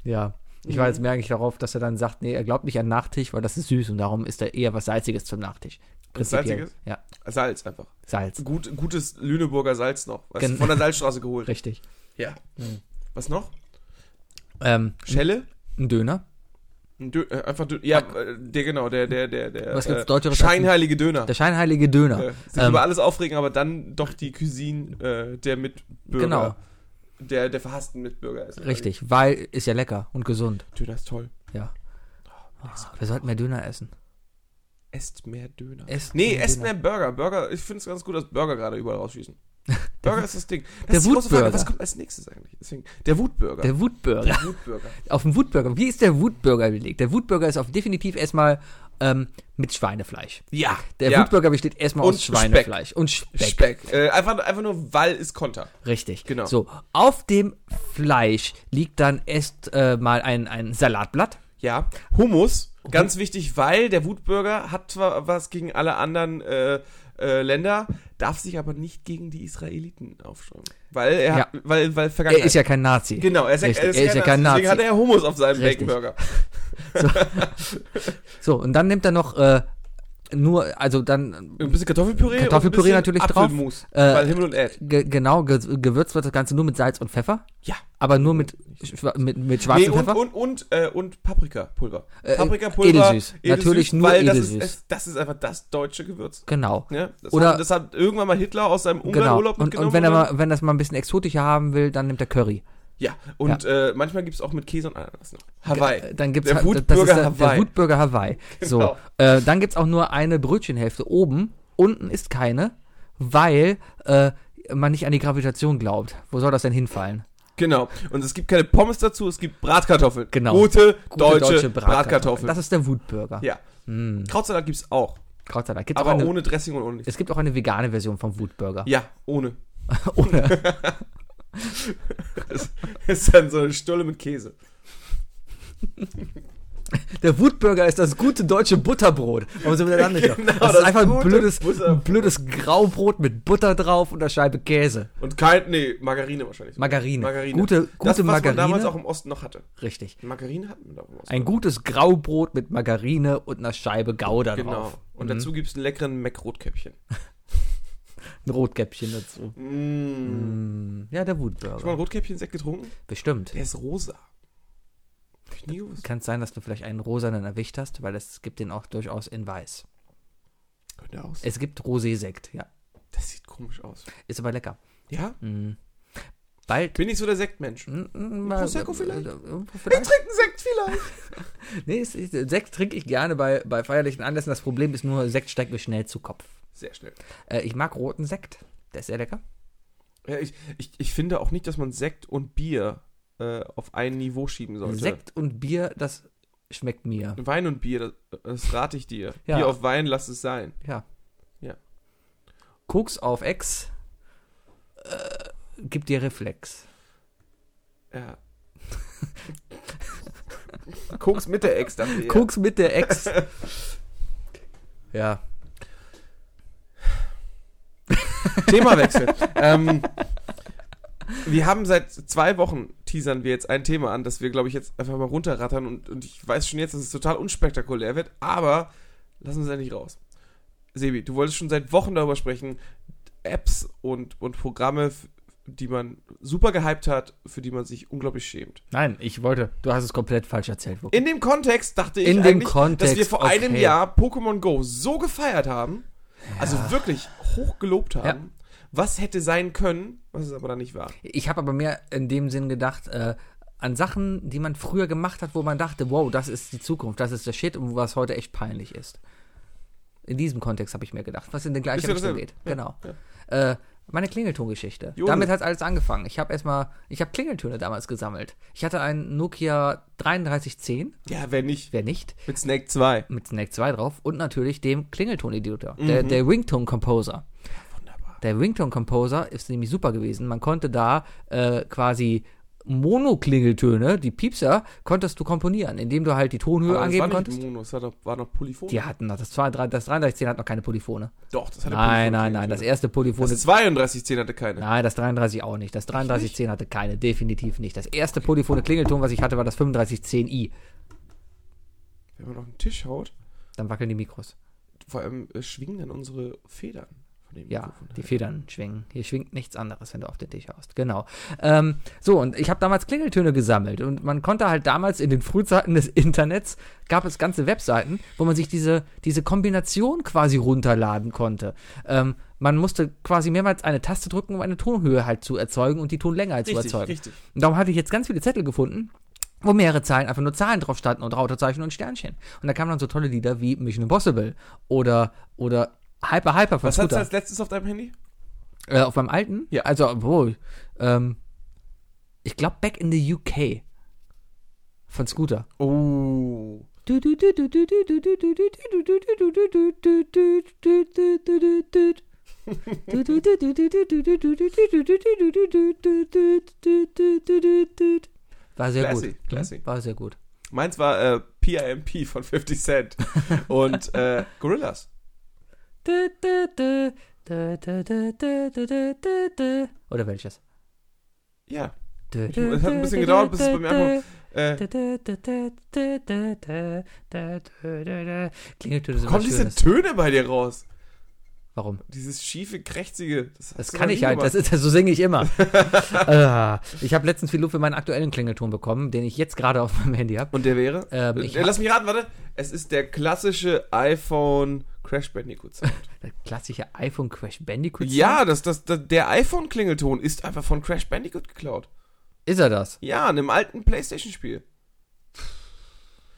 ja. Ich war jetzt merke ich darauf, dass er dann sagt, nee, er glaubt nicht an Nachtisch, weil das ist süß und darum ist er eher was Salziges zum Nachtisch. Was. Salziges? Ja, Salz einfach. Salz. Gut, gutes Lüneburger Salz noch. Du, Gen- von der Salzstraße geholt. Richtig. Ja. Mhm. Was noch? Ähm, Schelle? ein Döner. Dö äh, einfach Dö ja, äh, der genau, der, der, der, der Was gibt's äh, scheinheilige Döner. Der scheinheilige Döner. äh, sich Ähm, über alles aufregen, aber dann doch die Cuisine äh, der Mitbürger. Genau. Der, der verhassten Mitbürger ist. Richtig, weil ist ja lecker und gesund. Döner ist toll. Ja. Wir sollten mehr Döner essen. Esst mehr Döner. Esst nee, mehr esst Döner. mehr Burger. Burger, ich finde es ganz gut, dass Burger gerade überall rausschießen. Burger ist das Ding. Das der ist Wutburger. was kommt als nächstes eigentlich? Deswegen, der Wutburger. Der Wutburger. Der Wutburger. Auf dem Wutburger. Wie ist der Wutburger belegt? Der Wutburger ist auf definitiv erstmal ähm, mit Schweinefleisch. Ja. Der ja. Wutburger besteht erstmal Und aus Schweinefleisch und Speck. Speck. Äh, einfach, einfach nur, weil es Konter. Richtig. Genau. So, auf dem Fleisch liegt dann erst äh, mal ein, ein Salatblatt. Ja. Hummus, ganz wichtig, weil der Wutburger hat zwar was gegen alle anderen äh, äh, Länder, darf sich aber nicht gegen die Israeliten aufschreiben. Weil er, Ja. weil, weil Vergangenheit. Er ist ja kein Nazi. Genau, er ist, Richtig, er ist, er ist ja kein Deswegen Nazi. hat er Hummus auf seinem Richtig. Baconburger. So, und dann nimmt er noch äh, nur, also dann Ein bisschen Kartoffelpüree. Kartoffelpüree und natürlich drauf. Apfelmus, Äh, weil Himmel und Erd. ge genau ge gewürzt wird das Ganze nur mit Salz und Pfeffer, Ja. aber nur mit, mit, mit Nee, schwarzem und, Pfeffer. und, und, äh, und Paprikapulver. Äh, Paprikapulver. edelsüß. Natürlich nur weil das edelsüß. ist, es- das ist einfach das deutsche Gewürz. genau. Ja, das, Oder- hat, das hat irgendwann mal Hitler aus seinem Genau. Ungarn-Urlaub Und, mitgenommen. und wenn er mal, wenn das mal ein bisschen exotischer haben will, dann nimmt er Curry. Ja, und Äh, manchmal gibt es auch mit Käse und Ananas noch. Hawaii. Äh, Dann gibt's Der Wutbürger der, Hawaii. Der Wutbürger Hawaii. So, Genau. äh, dann gibt's auch nur eine Brötchenhälfte oben. Unten ist keine, weil äh, man nicht an die Gravitation glaubt. Wo soll das denn hinfallen? Genau. Und es gibt keine Pommes dazu, es gibt Bratkartoffeln. Genau. Gute, Gute deutsche, Bratkartoffeln. Das ist der Wutburger. ja. Mm. Krautsalat gibt's auch. Krautsalat. Gibt's auch Aber eine, ohne Dressing und ohne nichts. es gibt auch eine vegane Version vom Wutburger. Ja, ohne. Ohne. Das ist dann so eine Stulle mit Käse. Der Wutburger ist das gute deutsche Butterbrot. Warum sind wir denn nicht? Genau, das ist das einfach ein blödes, ein blödes Graubrot mit Butter drauf und einer Scheibe Käse. Und kein, nee, Margarine wahrscheinlich. Margarine. Margarine. Gute, gute das, was Margarine. man damals auch im Osten noch hatte. Richtig. Margarine hatten wir da im Osten. Ein gutes Graubrot mit Margarine und einer Scheibe Gouda Genau. drauf. Und Mhm. dazu gibt's einen leckeren Mac-Rotkäppchen. Ein Rotkäppchen dazu. Mm. Mm, Ja, der Schon mal Wutburger. ein Rotkäppchen-Sekt getrunken? Bestimmt. Der ist rosa. Hab ich nie gewusst. Kann es sein, dass du vielleicht einen rosanen erwischt hast, weil es gibt den auch durchaus in weiß. Könnte aus. Es gibt Rosé-Sekt, ja. Das sieht komisch aus. Ist aber lecker. Ja? Mm. Bald. Bin ich so der Sektmensch? Prosecco äh, vielleicht? äh, äh, Ich vielleicht? trinke einen Sekt vielleicht. Nee, es, ist- Sekt trinke ich gerne bei, bei feierlichen Anlässen. Das Problem ist nur, Sekt steigt mir schnell zu Kopf. Sehr schnell. Äh, ich mag roten Sekt. Der ist sehr lecker. Ja, ich, ich, ich finde auch nicht, dass man Sekt und Bier äh, auf ein Niveau schieben sollte. Sekt und Bier, das schmeckt mir. Wein und Bier, das, das rate ich dir. Ja. Bier auf Wein, lass es sein. Ja. Ja. Koks auf Ex äh, gibt dir Reflex. Ja. Koks mit der Ex, dachte ich. Koks mit der Ex. ja. Themawechsel. ähm, wir haben seit zwei Wochen teasern wir jetzt ein Thema an, das wir, glaube ich, jetzt einfach mal runterrattern und, und ich weiß schon jetzt, dass es total unspektakulär wird, aber lassen wir es endlich raus. Sebi, du wolltest schon seit Wochen darüber sprechen, Apps und, und Programme, die man super gehypt hat, für die man sich unglaublich schämt. Nein, ich wollte. Du hast es komplett falsch erzählt. Wookie. In dem Kontext dachte ich In dem eigentlich, Kontext, dass wir vor okay. einem Jahr Pokémon Go so gefeiert haben, also wirklich hoch gelobt haben, Ja. was hätte sein können, was es aber dann nicht war. Ich habe aber mehr in dem Sinn gedacht, äh, an Sachen, die man früher gemacht hat, wo man dachte, wow, das ist die Zukunft, das ist der Shit und was heute echt peinlich ist. In diesem Kontext habe ich mir gedacht, was in die gleiche Ist ja Richtung geht. Genau. Ja. Äh, meine Klingeltongeschichte. Damit hat alles angefangen. Ich habe erstmal, ich habe Klingeltöne damals gesammelt. Ich hatte einen Nokia 3310, Ja, wer nicht. wer nicht, Mit Snake 2. mit Snake 2 drauf und natürlich dem Klingelton-Editor, der, der Ringtone Composer. Wunderbar. Der Ringtone Composer ist nämlich super gewesen. Man konnte da äh, quasi Mono-Klingeltöne, die Piepser, konntest du komponieren, indem du halt die Tonhöhe Aber das angeben war nicht konntest. Mono, das war noch, war noch Polyphon. Die hatten noch, das, 2, das 3310 hat noch keine Polyphone. Doch, das hatte Nein, nein, nein, das erste Polyphon Das ist 3210 hatte keine. Nein, das 33 auch nicht. Das 3310 hatte keine, definitiv nicht. Das erste polyphone Klingelton, was ich hatte, war das 3510i. Wenn man auf den Tisch haut, Dann wackeln die Mikros. vor allem äh, schwingen dann unsere Federn dem Ja, Mikrofon. die Federn schwingen. Hier schwingt nichts anderes, wenn du auf den Tisch haust. Genau. Ähm, so, und ich habe damals Klingeltöne gesammelt. Und man konnte halt damals in den Frühzeiten des Internets, gab es ganze Webseiten, wo man sich diese, diese Kombination quasi runterladen konnte. Ähm, man musste quasi mehrmals eine Taste drücken, um eine Tonhöhe halt zu erzeugen und die Tonlänge halt zu Richtig, erzeugen. richtig. Und darum hatte ich jetzt ganz viele Zettel gefunden, wo mehrere Zahlen einfach nur Zahlen drauf standen und Rautezeichen und Sternchen. Und da kamen dann so tolle Lieder wie Mission Impossible oder, oder Hyper Hyper von Was hast du als letztes auf deinem Handy? Äh, auf meinem alten? Ja. Also, obwohl, ähm, ich glaube Back in the UK von Scooter. Oh. War sehr Classy, gut. classy. War sehr gut. Meins war äh, PIMP von 50 Cent und äh, Gorillas. Oder welches? Ja. Es hat ein bisschen gedauert, bis es bei mir einfach. Äh, Klingeltöne sind kommen diese. Töne bei dir raus? Warum? Dieses schiefe, krächzige. Das du kann ich halt, das ist, so singe ich immer. Ah, ich habe letztens viel Luft für meinen aktuellen Klingelton bekommen, den ich jetzt gerade auf meinem Handy habe. Und der wäre? Ähm, ich äh, Lass mich raten, warte. Es ist der klassische iPhone Crash Bandicoot Sound. Der klassische iPhone Crash Bandicoot. ja, das, das, das, der iPhone-Klingelton ist einfach von Crash Bandicoot geklaut. Ist er das? Ja, in einem alten Playstation-Spiel.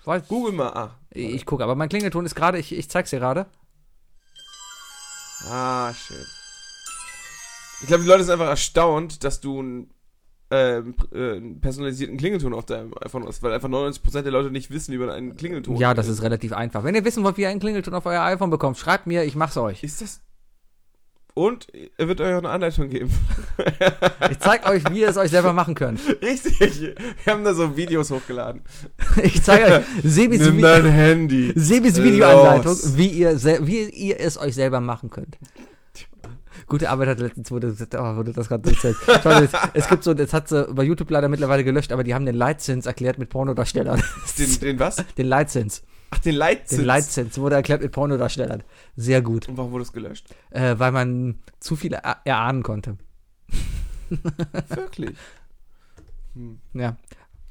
Weiß- Google mal. Ah, Ich gucke, aber mein Klingelton ist gerade, ich, ich zeig's dir gerade. Ah schön. Ich glaube, die Leute sind einfach erstaunt, dass du ein ähm, äh, einen personalisierten Klingelton auf deinem iPhone hast, weil einfach 99% der Leute nicht wissen, wie man einen Klingelton Ja, das ist relativ einfach. Wenn ihr wissen wollt, wie ihr einen Klingelton auf euer iPhone bekommt, schreibt mir, ich mach's euch. Ist das. Und er wird euch auch eine Anleitung geben. Ich zeig euch, wie ihr es euch selber machen könnt. Richtig. Wir haben da so Videos hochgeladen. Ich zeige euch Sebis, Nimm Vi dein Handy. Sebis Videoanleitung, Los. wie ihr, wie ihr es euch selber machen könnt. Gute Arbeit hat letztens, wurde, oh, wurde das gerade es, es gibt so, das hat sie bei YouTube leider mittlerweile gelöscht, aber die haben den Leitzins erklärt mit Pornodarstellern. Den, den was? Den Leitzins. Ach, den Leitzins. Den Leitzins wurde erklärt mit Pornodarstellern. Sehr gut. Und warum wurde es gelöscht? Äh, weil man zu viel er erahnen konnte. Wirklich. Hm. Ja.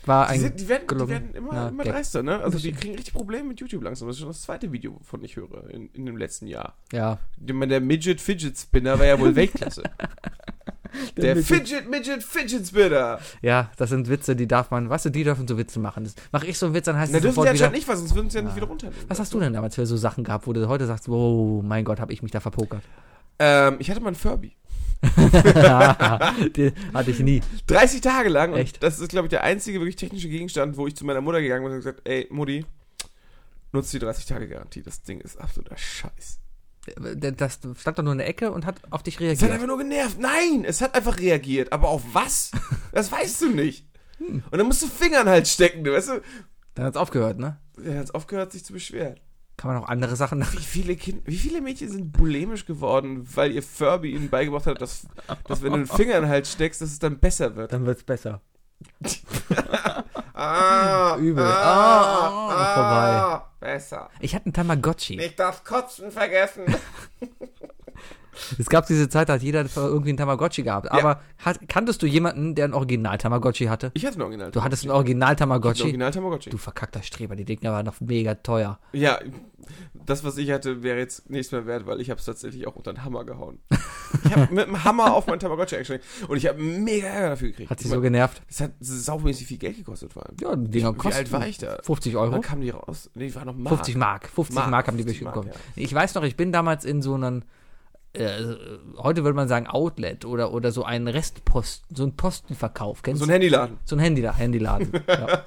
War Die, ein. sind, die, werden, die werden immer, immer dreister, ne? Also die kriegen richtig Probleme mit YouTube langsam. Das ist schon das zweite Video, wovon ich höre in, in dem letzten Jahr. Ja. Der Midget Fidget Spinner war ja wohl Weltklasse. Der, Midget- Fidget Midget Fidget Spinner. Ja, das sind Witze, die darf man, weißt du, die dürfen so Witze machen. Das, mach ich so einen Witz, dann heißt es sofort wieder. nicht, weil sonst würden sie ja nicht Ah. wieder runternehmen. Was hast du denn damals für so Sachen gehabt, wo du heute sagst, oh mein Gott, habe ich mich da verpokert? Ähm, ich hatte mal einen Furby. Die hatte ich nie. 30 Tage lang. Echt? Das ist, glaube ich, der einzige wirklich technische Gegenstand, wo ich zu meiner Mutter gegangen bin und gesagt, ey, Mutti, nutzt die 30 Tage Garantie. Das Ding ist absoluter Scheiß. Das stand doch nur in der Ecke und hat auf dich Es hat reagiert. einfach nur genervt. Nein, es hat einfach reagiert. Aber auf was? Das weißt du nicht. Hm. Und dann musst du Fingern halt stecken, du weißt du? Dann hat's aufgehört, ne? Er hat aufgehört, sich zu beschweren. Kann man auch andere Sachen Wie viele, kind, wie viele Mädchen sind bulimisch geworden, weil ihr Furby ihnen beigebracht hat, dass, dass wenn du den Fingern halt steckst, dass es dann besser wird. Dann wird's besser. Ah, Übel. Ah, Ah, ah, vorbei. Besser. Ich hatte einen Tamagotchi. Nicht das Kotzen vergessen. Es gab diese Zeit, da hat jeder irgendwie einen Tamagotchi gehabt. Aber hat, kanntest du jemanden, der ein Original-Tamagotchi hatte? Ich hatte ein Original. Du hattest ein ein Original-Tamagotchi? Original Tamagotchi. Du verkackter Streber, die Dinger waren noch mega teuer. Ja, das, was ich hatte, wäre jetzt nichts mehr wert, weil ich habe es tatsächlich auch unter den Hammer gehauen. ich habe mit dem Hammer auf meinen Tamagotchi eingeschlagen und ich habe mega Ärger dafür gekriegt. Hat sie Ich so genervt? Das hat saumäßig viel Geld gekostet vor allem. Ja, die Dinger Wie kosten alt war ich da? 50 Und Euro. dann kamen die raus. Nee, die waren noch Mark. 50 Mark. 50 Mark, Mark, haben die 50 bestimmt Mark, bekommen. Ich weiß noch, ich bin damals in so einem, heute würde man sagen Outlet oder, oder so einen Restposten, so ein Postenverkauf. Kennst So ein Handyladen. So ein Handy, Handyladen. ja.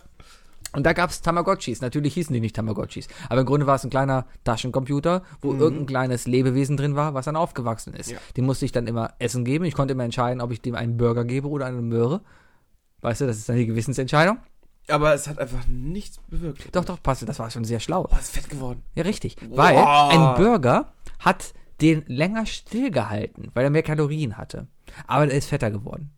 Und da gab's Tamagotchis. Natürlich hießen die nicht Tamagotchis. Aber im Grunde war es ein kleiner Taschencomputer, wo irgendein kleines Lebewesen drin war, was dann aufgewachsen ist. Ja. Dem musste ich dann immer Essen geben. Ich konnte immer entscheiden, ob ich dem einen Burger gebe oder eine Möhre. Weißt du, das ist dann die Gewissensentscheidung. Aber es hat einfach nichts bewirkt. Doch, doch, passt. Das war schon sehr schlau. Boah, ist fett geworden. Ja, richtig. Weil Boah. ein Burger hat den länger stillgehalten, weil er mehr Kalorien hatte. Aber der ist fetter geworden.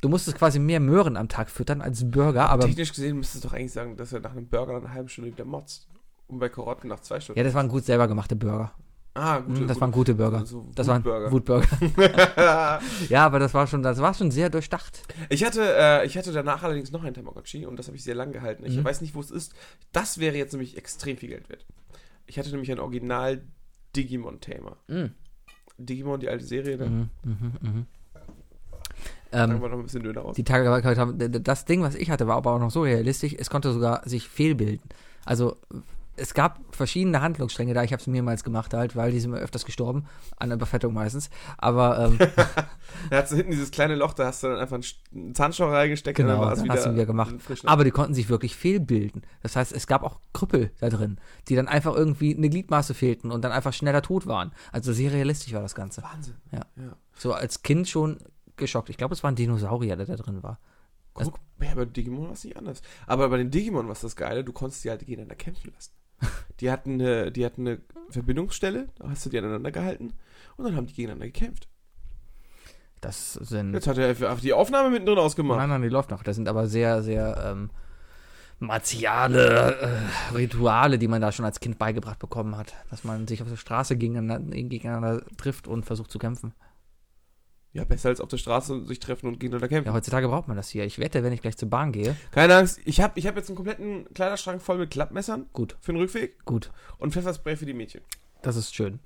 Du musstest quasi mehr Möhren am Tag füttern als Burger, aber Technisch gesehen müsstest du doch eigentlich sagen, dass er nach einem Burger nach einer halben Stunde wieder motzt. Und bei Karotten nach zwei Stunden. ja, das waren gut selber gemachte Burger. ah, gute, Mm, das waren gute Burger. So Das waren Wutburger. Wutburger. ja, aber das war schon, das war schon sehr durchdacht. Ich hatte, äh, ich hatte danach allerdings noch ein Tamagotchi und das habe ich sehr lang gehalten. Ich Mhm. weiß nicht, wo es ist. Das wäre jetzt nämlich extrem viel Geld wert. Ich hatte nämlich ein Original Digimon-Thema. Mm. Digimon, die alte Serie, da Mhm, mhm, mhm. Ähm, die Tage haben, das Ding, was ich hatte, war aber auch noch so realistisch, es konnte sogar sich fehlbilden. Also es gab verschiedene Handlungsstränge da, ich habe es mehrmals gemacht halt, weil die sind mir öfters gestorben, an der Überfettung meistens. Aber ähm, Da hast du hinten dieses kleine Loch, da hast du dann einfach einen St- einen Zahnstocher reingesteckt Genau, und dann war es wieder, hast du wieder gemacht. Aber die konnten sich wirklich fehlbilden. Das heißt, es gab auch Krüppel da drin, die dann einfach irgendwie eine Gliedmaße fehlten und dann einfach schneller tot waren. Also sehr realistisch war das Ganze. Wahnsinn. Ja. ja. So als Kind schon geschockt. Ich glaube, es war ein Dinosaurier, der da drin war. Guck, ja, bei Digimon war es nicht anders. Aber bei den Digimon war es das Geile, du konntest die halt gegeneinander kämpfen lassen. Die hatten, eine, die hatten eine Verbindungsstelle, da hast du die aneinander gehalten und dann haben die gegeneinander gekämpft. Das sind. Jetzt hat er einfach die Aufnahme mittendrin ausgemacht. Nein, nein, die läuft noch. Das sind aber sehr, sehr ähm, martiale äh, Rituale, die man da schon als Kind beigebracht bekommen hat. Dass man sich auf der Straße gegeneinander, gegeneinander trifft und versucht zu kämpfen. Ja, besser als auf der Straße sich treffen und gegeneinander kämpfen. Ja, heutzutage braucht man das hier. Ich wette, wenn ich gleich zur Bahn gehe. Keine Angst, ich habe ich hab jetzt einen kompletten Kleiderschrank voll mit Klappmessern Gut, für den Rückweg gut. und Pfefferspray für die Mädchen. Das ist schön.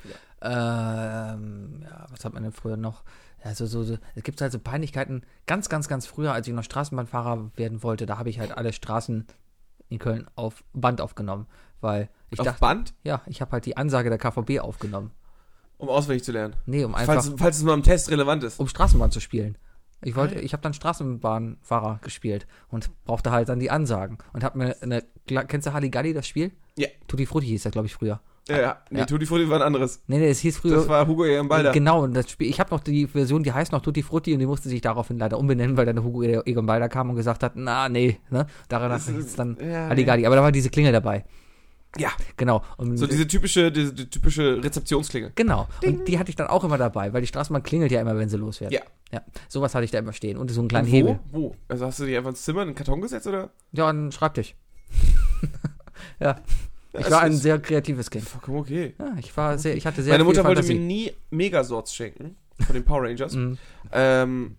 Ähm, ja, was hat man denn früher noch? Ja, so, so, so, es gibt halt so Peinlichkeiten. Ganz, ganz, ganz früher, als ich noch Straßenbahnfahrer werden wollte, da habe ich halt alle Straßen in Köln auf Band aufgenommen. Weil ich auf dachte, Band, ja, ich habe halt die Ansage der KVB aufgenommen. Um auswendig zu lernen. Nee, um einfach, Falls, falls es mal im Test relevant ist. um Straßenbahn zu spielen. Ich wollte, ich habe dann Straßenbahnfahrer gespielt und brauchte halt dann die Ansagen und habe mir eine, kennst du Halligalli, das Spiel? Ja. Tutti Frutti hieß das, glaube ich, früher. Ja, ja. Nee, Ja. Tutti Frutti war ein anderes. Nee, nee, es hieß früher. Das war Hugo Ehrenbalder. Genau, und das Spiel, ich habe noch die Version, die heißt noch Tutti Frutti und die musste sich daraufhin leider umbenennen, weil dann Hugo Egon Balder kam und gesagt hat, na, nee, ne? Daran hat es dann ja, Halligalli, aber da war diese Klingel dabei. Ja, Genau. Und so diese typische, diese, die typische Rezeptionsklinge. Genau. Und die hatte ich dann auch immer dabei, weil die Straßenbahn klingelt ja immer, wenn sie losfährt. Ja. Ja. Sowas hatte ich da immer stehen. Und so einen kleinen Wo? Hebel. Wo? Also hast du dich einfach ins Zimmer in einen Karton gesetzt oder? Ja, einen Schreibtisch. ja. Ich das war ein sehr kreatives Kind. Vollkommen okay. Ja, ich war sehr, ich hatte sehr Meine Mutter wollte mir nie Megasorts schenken von den Power Rangers. Mhm. Ähm,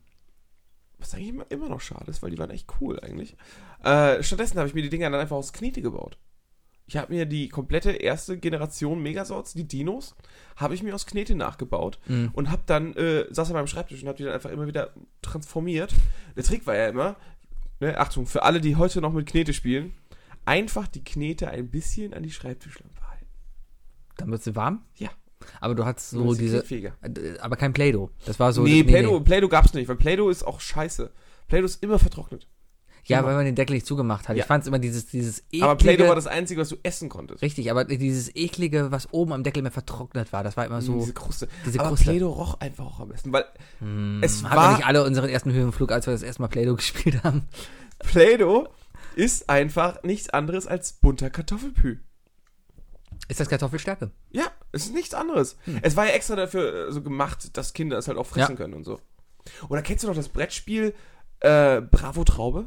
was eigentlich immer, immer noch schade ist, weil die waren echt cool eigentlich. Äh, stattdessen habe ich mir die Dinger dann einfach aus Knete gebaut. Ich habe mir die komplette erste Generation Megasorts, die Dinos, habe ich mir aus Knete nachgebaut Mhm. und habe dann, äh, saß an meinem Schreibtisch und habe die dann einfach immer wieder transformiert. Der Trick war ja immer, ne, Achtung, für alle, die heute noch mit Knete spielen, einfach die Knete ein bisschen an die Schreibtischlampe halten. Dann wird sie warm. Ja. Aber du hattest so diese, äh, aber kein Play-Doh. Das war so. nee, Play-Doh, Play-Doh gab's nicht, weil Play-Doh ist auch scheiße. Play-Doh ist immer vertrocknet. Ja, weil man den Deckel nicht zugemacht hat. Ja. Ich fand es immer dieses, dieses eklige. Aber Play-Doh war das Einzige, was du essen konntest. Richtig, aber dieses eklige, was oben am Deckel mehr vertrocknet war, das war immer so. diese Kruste. diese Aber Kruste. Play-Doh roch einfach auch am besten, weil Hm, es hatten wir war- nicht alle unseren ersten Höhenflug, als wir das erste Mal Play-Doh gespielt haben. Play-Doh ist einfach nichts anderes als bunter Kartoffelpü. Ist das Kartoffelstärke? Ja, es ist nichts anderes. Es war ja extra dafür äh, so gemacht, dass Kinder es halt auch fressen Ja. können und so. Oder kennst du noch das Brettspiel äh, Bravo Traube?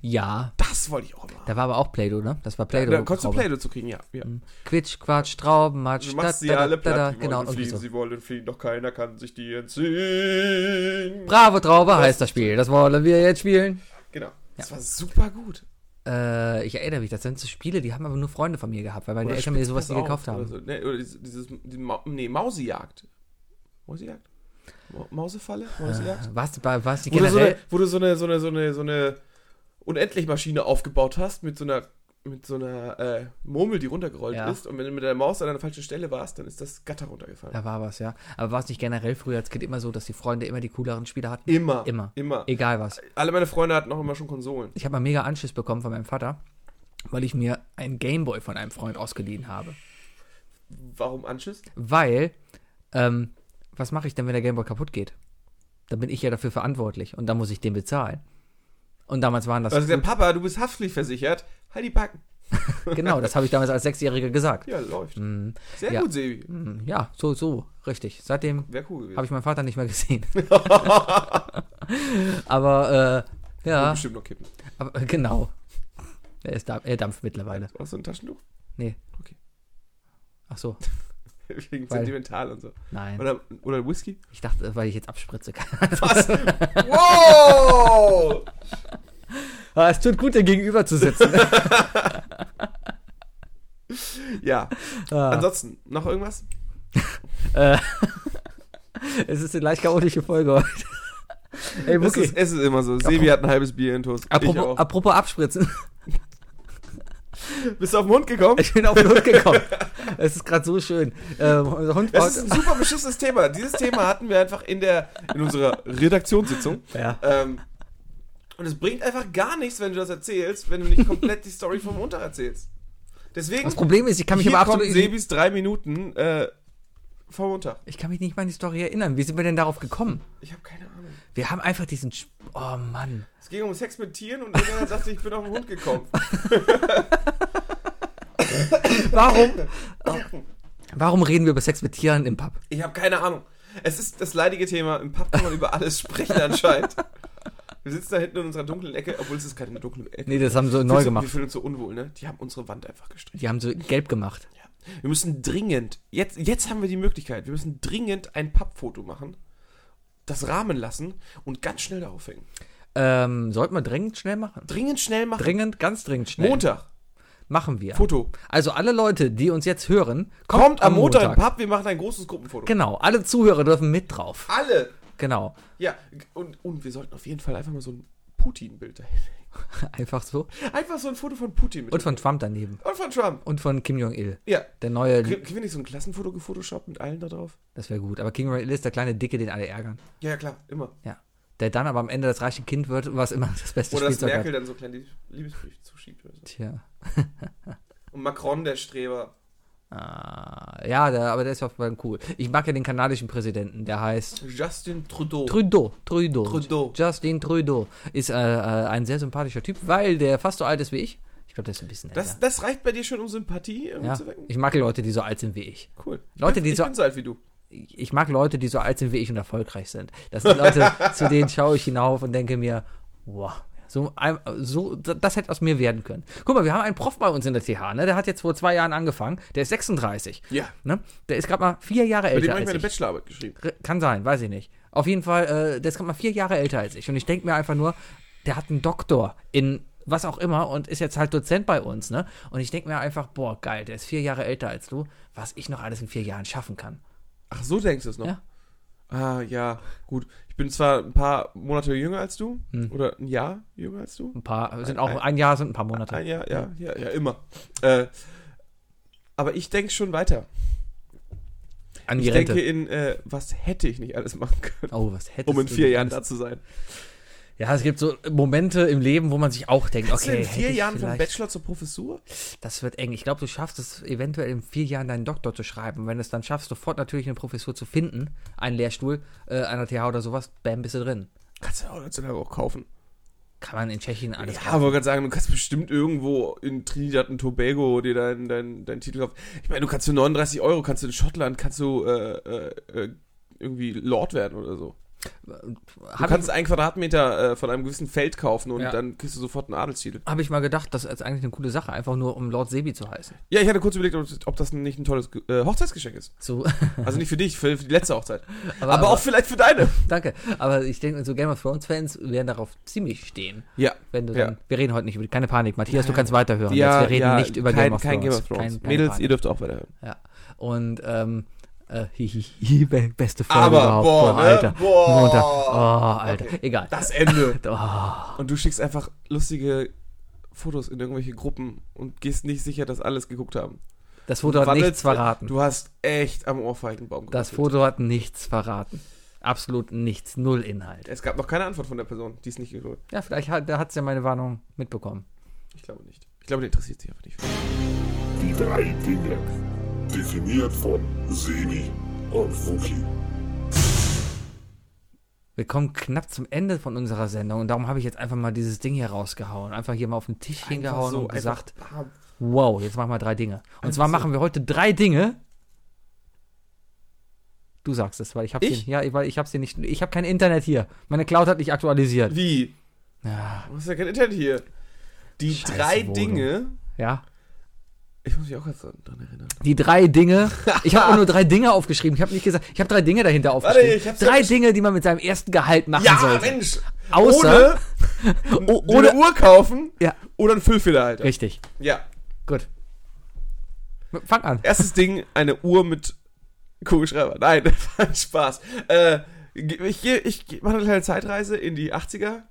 Ja. Das wollte ich auch immer. Da war aber auch Play-Doh, ne? Das war Da, Play-Doh. da konntest du. Play-Doh zu kriegen, ja. ja. Quitsch, Quatsch, Trauben, Matsch, Du machst da, sie da, alle da, platt, da, die genau, wollen irgendwie fliegen, so. sie wollen fliegen, doch keiner kann sich die entziehen. Bravo Traube heißt das Spiel. Das wollen wir jetzt spielen. Genau. Das war super gut. Äh, ich erinnere mich, das sind so Spiele, die haben aber nur Freunde von mir gehabt, weil meine Oder Eltern mir sowas nie gekauft auf haben. Oder, so. ne, oder dieses, dieses die Ma nee, Mausejagd. Mausejagd? Ma Mausefalle? Mausejagd? Was, war, was die wo, du so generell? eine, wo du so eine, so eine, so eine, so eine Unendlich-Maschine aufgebaut hast mit so einer, mit so einer äh, Murmel, die runtergerollt Ja. ist. Und wenn du mit der Maus an einer falschen Stelle warst, dann ist das Gatter runtergefallen. Da war was, ja. Aber war es nicht generell früher als Kind immer so, dass die Freunde immer die cooleren Spiele hatten? Immer. Immer. Immer. Egal was. Alle meine Freunde hatten auch immer schon Konsolen. Ich habe mal mega Anschiss bekommen von meinem Vater, weil ich mir einen Gameboy von einem Freund ausgeliehen habe. Warum Anschiss? Weil, ähm, was mache ich denn, wenn der Gameboy kaputt geht? Dann bin ich ja dafür verantwortlich und dann muss ich den bezahlen. Und damals waren das. Also gesagt, Papa, du bist haftpflichtversichert. Halt die Backen. genau, das habe ich damals als Sechsjähriger gesagt. Ja, läuft. Mm, Sehr Ja. gut, Sebi. mm, ja, so, so, richtig. Seitdem cool habe ich meinen Vater nicht mehr gesehen. aber, äh, ja. ja, bestimmt noch kippen. aber, äh, genau. Er, ist da, er dampft mittlerweile. Hast du ein Taschentuch? Nee. Okay. Ach so, Wegen Weil- sentimental und so. nein. Oder, oder Whisky? Ich dachte, weil ich jetzt abspritze. Was? wow! Ah, es tut gut, dir gegenüber zu sitzen. Ja, ah, ansonsten, noch irgendwas? äh, es ist eine leicht chaotische Folge heute. Ey, Es, ist, es ist immer so. Sebi hat ein halbes Bier in Toast. Apropos, apropos abspritzen. Bist du auf den Hund gekommen? Ich bin auf den Hund gekommen. Es ist gerade so schön. Ähm, Hund Es ist ein super beschissenes Thema. Dieses Thema hatten wir einfach in, der, in unserer Redaktionssitzung. Ja. Ähm, und es bringt einfach gar nichts, wenn du das erzählst, wenn du nicht komplett die Story vom Montag erzählst. Deswegen, Das Problem ist, ich kann mich hier aber absolut. Sebis drei Minuten äh, vom Montag. Ich kann mich nicht mal an die Story erinnern. Wie sind wir denn darauf gekommen? Ich habe keine Ahnung. Wir haben einfach diesen. Sp oh Mann. Es ging um Sex mit Tieren und irgendjemand sagte, ich bin auf den Hund gekommen. Warum? Oh. Warum reden wir über Sex mit Tieren im Pub? Ich habe keine Ahnung. Es ist das leidige Thema. Im Pub kann man über alles sprechen anscheinend. Wir sitzen da hinten in unserer dunklen Ecke, obwohl es ist keine dunkle Ecke. Nee, das haben sie neu gemacht. Wir fühlen uns so unwohl, ne? Die haben unsere Wand einfach gestrichen. Die haben so gelb gemacht. Wir müssen dringend, jetzt, jetzt haben wir die Möglichkeit, wir müssen dringend ein Pappfoto machen, das rahmen lassen und ganz schnell darauf hängen. Ähm, sollten wir dringend schnell machen? Dringend schnell machen. Dringend, ganz dringend schnell. Montag, Machen wir. Foto. Also alle Leute, die uns jetzt hören, Kommt, am Montag, im Pub, wir machen ein großes Gruppenfoto. Genau, alle Zuhörer dürfen mit drauf. Alle. Genau. Ja, und, und wir sollten auf jeden Fall einfach mal so ein Putin-Bild dahin. Einfach so. Einfach so ein Foto von Putin mit. Und von Trump daneben. und von Trump. Und von Kim Jong-il. Ja. Der neue, Kriegen wir nicht so ein Klassenfoto gefotoshoppt mit allen da drauf? das wäre gut. Aber Kim Jong-il ist der kleine Dicke, den alle ärgern. Ja, ja, klar, immer. Ja. der dann aber am Ende das reiche Kind wird, was immer das beste Oder dass Spielzeug Merkel hat. dann so kleine Liebesbriefe zuschiebt. Oder so. Tja. Und Macron, der Streber. Ah, ja, der, aber der ist auf jeden Fall cool. Ich mag ja den kanadischen Präsidenten, der heißt Justin Trudeau. Trudeau. Trudeau. Trudeau. Justin Trudeau. Ist äh, äh, ein sehr sympathischer Typ, weil der fast so alt ist wie ich. Ich glaube, der ist ein bisschen älter. Das, das reicht bei dir schon, um Sympathie irgendwie ja. zu wecken? Ich mag Leute, die so alt sind wie ich. Cool. Leute, ich die bin, so- Ich bin so alt wie du. Ich mag Leute, die so alt sind wie ich und erfolgreich sind. Das sind Leute, zu denen schaue ich hinauf und denke mir, wow, so, so, das hätte aus mir werden können. Guck mal, wir haben einen Prof bei uns in der TH, ne? Der hat jetzt vor zwei Jahren angefangen. Der ist 36. Ja. Ne? Der ist gerade mal vier Jahre Bei dem älter habe ich meine ich. Bachelorarbeit geschrieben. Kann sein, weiß ich nicht. Auf jeden Fall, äh, der ist gerade mal vier Jahre älter als ich. Und ich denke mir einfach nur, der hat einen Doktor in was auch immer und ist jetzt halt Dozent bei uns, ne? Und ich denke mir einfach, boah, geil, der ist vier Jahre älter als du, was ich noch alles in vier Jahren schaffen kann. Ach, so denkst du es noch? Ja. Ah, ja, gut. Ich bin zwar ein paar Monate jünger als du. Hm. Oder ein Jahr jünger als du. Ein paar, sind Ein- auch, ein- ein Jahr sind ein paar Monate. Ein Jahr, ja, ja, ja, immer. Äh, aber ich denke schon weiter. An die Ich Rente. denke in, äh, was hätte ich nicht alles machen können, oh, was hättest um in vier Jahren da zu sein. Ja, es gibt so Momente im Leben, wo man sich auch denkt, okay, in vier Jahren vom Bachelor zur Professur? Das wird eng. Ich glaube, du schaffst es eventuell in vier Jahren deinen Doktor zu schreiben. Wenn du es dann schaffst, sofort natürlich eine Professur zu finden, einen Lehrstuhl äh, an der TH oder sowas, bam, bist du drin. Kannst du auch heutzutage auch kaufen. Kann man in Tschechien alles ja, aber gerade sagen, du kannst bestimmt irgendwo in Trinidad und Tobago dir deinen dein, dein Titel kaufen. Ich meine, du kannst für 39 Euro, kannst du in Schottland, kannst du äh, äh, äh, irgendwie Lord werden oder so. Du Habe kannst einen Quadratmeter äh, von einem gewissen Feld kaufen und Ja. dann kriegst du sofort einen Adelstitel. hab ich mal gedacht, das ist eigentlich eine coole Sache, einfach nur um Lord Sebi zu heißen. Ja, ich hatte kurz überlegt, ob, ob das nicht ein tolles äh, Hochzeitsgeschenk ist. So, Also nicht für dich, für, für die letzte Hochzeit. aber, Aber, auch vielleicht für deine. danke. Aber ich denke, so Game of Thrones Fans werden darauf ziemlich stehen. Ja. Wenn du Ja. dann, wir reden heute nicht über, keine Panik, Matthias, du kannst weiterhören. ja, Jetzt, wir reden ja, nicht über kein, Game of kein Thrones. Game of Thrones. Kein- Mädels, Panik. ihr dürft auch weiterhören. Ja. Und, ähm, äh, hihihi, be- beste Folge Aber, überhaupt. boah, ne? Alter. Boah. Montag. Oh, Alter. Okay. Egal. Das Ende. Oh. Und du schickst einfach lustige Fotos in irgendwelche Gruppen und gehst nicht sicher, dass alles geguckt haben. Das Foto hat nichts verraten. Du hast echt am Ohrfeigenbaum Das gerüttelt. Foto hat nichts verraten. Absolut nichts. Null Inhalt. Es gab noch keine Antwort von der Person, die es nicht geholt. Ja, vielleicht hat, da hat's ja meine Warnung mitbekommen. Ich glaube nicht. Ich glaube, der interessiert sich einfach nicht. Die drei Dinge. Definiert von Sebi und Fuki. Wir kommen knapp zum Ende von unserer Sendung und darum habe ich jetzt einfach mal dieses Ding hier rausgehauen. Einfach hier mal auf den Tisch hingehauen so, und gesagt, einfach- wow, jetzt machen wir drei Dinge. Und Einfach zwar so. machen wir heute drei Dinge. Du sagst es, weil ich habe Ich? ja, weil ich habe sie nicht, ich habe kein Internet hier. Meine Cloud hat nicht aktualisiert. Wie? Ja, Du hast ja kein Internet hier. Die Scheiße drei Wohnung. Dinge. ja. Ich muss mich auch jetzt dran erinnern. Die drei Dinge. Ich habe auch nur drei Dinge aufgeschrieben. Ich habe nicht gesagt, ich habe drei Dinge dahinter aufgeschrieben. ich hab's ja drei gesch- Dinge, die man mit seinem ersten Gehalt machen Ja, sollte. Mensch! Außer, ohne, Oh, ohne ohne- Uhr kaufen Ja. oder einen Füllfederhalter. richtig, Ja. gut. Fang an. Erstes Ding, eine Uhr mit Kugelschreiber. Nein, das war ein Spaß. Äh, ich ich mache eine kleine Zeitreise in die 80er.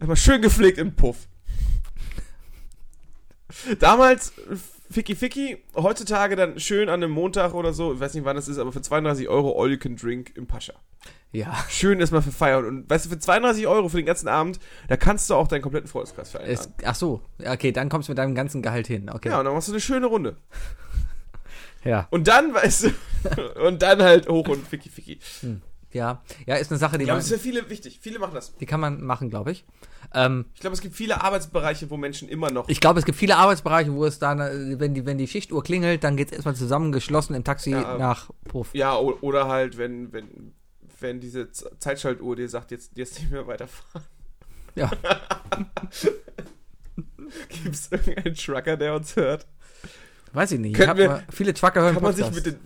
Mal schön gepflegt im Puff. Damals Ficky Ficky, heutzutage dann schön an einem Montag oder so, ich weiß nicht wann das ist, aber für 32 Euro All You Can Drink im Pascha. Ja, Schön erstmal für Feiern. Und weißt du, für 32 Euro für den ganzen Abend, da kannst du auch deinen kompletten Freundeskreis einladen. ach so, okay, dann kommst du mit deinem ganzen Gehalt hin. Okay, Ja, und dann machst du eine schöne Runde. ja, Und dann, weißt du, und dann halt hoch und Ficky Ficky. Ja, ja, ist eine Sache, die, Ja, man, das ist für viele wichtig. Viele machen das. die kann man machen, glaube ich. Ähm, Ich glaube, es gibt viele Arbeitsbereiche, wo Menschen immer noch. ich glaube, es gibt viele Arbeitsbereiche, wo es dann, wenn die, wenn die Schichtuhr klingelt, dann geht's erstmal zusammengeschlossen im Taxi Ja, ähm, nach Puff. ja, oder halt, wenn, wenn, wenn diese Zeitschaltuhr dir sagt, jetzt, jetzt nicht mehr weiterfahren. Ja. Gibt es irgendeinen Trucker, der uns hört? Weiß ich nicht. Ich Können wir- viele Trucker hören Kann man sich mit, den,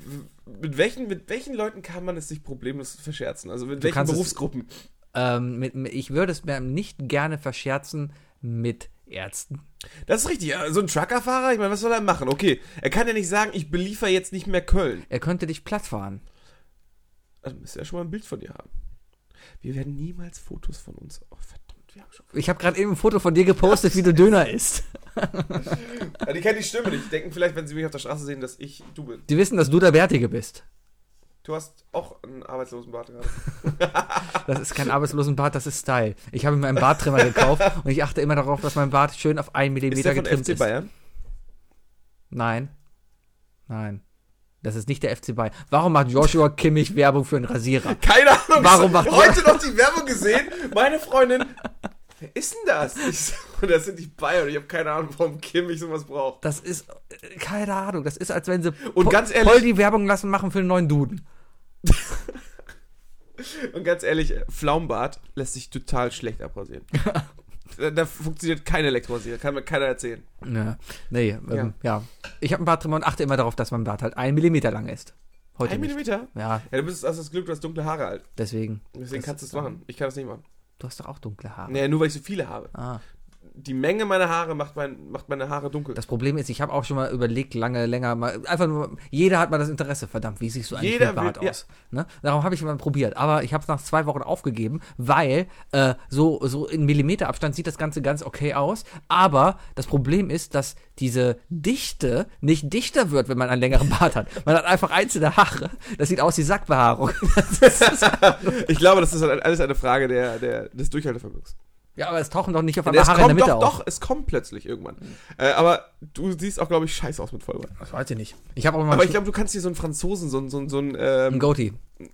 mit, welchen, mit welchen Leuten kann man es sich problemlos verscherzen? Also mit Du welchen kannst es- Berufsgruppen? ähm, mit, ich würde es mir nicht gerne verscherzen mit Ärzten. Das ist richtig. So ein Truckerfahrer, ich meine, was soll er machen? Okay, er kann ja nicht sagen, ich beliefer jetzt nicht mehr Köln. Er könnte dich plattfahren. Also müsste er schon mal ein Bild von dir haben. Wir werden niemals Fotos von uns. Oh, verdammt, wir haben schon. Ich habe gerade eben ein Foto von dir gepostet, wie du Döner isst. Ja, die kennen die Stimme nicht. Die denken vielleicht, wenn sie mich auf der Straße sehen, dass ich du bin. Die wissen, dass du der Bärtige bist. Du hast auch einen arbeitslosen Bart gerade. Das ist kein Arbeitslosenbart, das ist Style. Ich habe mir einen Barttrimmer gekauft und ich achte immer darauf, dass mein Bart schön auf einen Ist Millimeter der von getrimmt FC ist. Bayern? Nein. Nein. Das ist nicht der FC Bayern. Warum macht Joshua Kimmich Werbung für einen Rasierer? Keine Ahnung. Warum macht heute noch die Werbung gesehen. Meine Freundin. Wer ist denn das? Ich so, das sind die Bayern. Ich habe keine Ahnung, warum Kimmich sowas braucht. Das ist, äh, keine Ahnung, das ist, als wenn sie Und ganz ehrlich- voll die Werbung lassen machen für einen neuen Duden. Und ganz ehrlich, Pflaumenbart lässt sich total schlecht abrasieren. da, da funktioniert kein Elektrorasierer, kann mir keiner erzählen. Ja, nee, ähm, ja. Ich habe einen Barttrimmer und achte immer darauf, dass mein Bart halt einen Millimeter lang ist. Heute Ein nicht. Millimeter? Ja, Ja, du bist, hast das Glück, du hast dunkle Haare halt. deswegen. Deswegen Das kannst du es machen. Ich kann das nicht machen. Du hast doch auch dunkle Haare. Naja, nur weil ich so viele habe. Ah. Die Menge meiner Haare macht, mein, macht meine Haare dunkel. Das Problem ist, ich habe auch schon mal überlegt, lange, länger, mal, einfach nur, jeder hat mal das Interesse, verdammt, wie siehst du eigentlich Jeder mit Bart will- ja. aus? Ne? Darum habe ich mal probiert, aber ich habe es nach zwei Wochen aufgegeben, weil äh, so, so in Millimeterabstand sieht das Ganze ganz okay aus, aber das Problem ist, dass diese Dichte nicht dichter wird, wenn man einen längeren Bart hat. Man hat einfach einzelne Haare, das sieht aus wie Sackbehaarung. Ich glaube, das ist halt alles eine Frage der, der, des Durchhaltevermögens. Ja, aber es tauchen doch nicht auf einmal Haare in der kommt Mitte doch, auf. doch, es kommt plötzlich irgendwann. Äh, aber du siehst auch, glaube ich, scheiße aus mit Vollbart. Das weiß ich nicht. Ich auch mal Aber ich glaube, du kannst hier so einen Franzosen, so einen, so einen, so einen ähm, Goatee.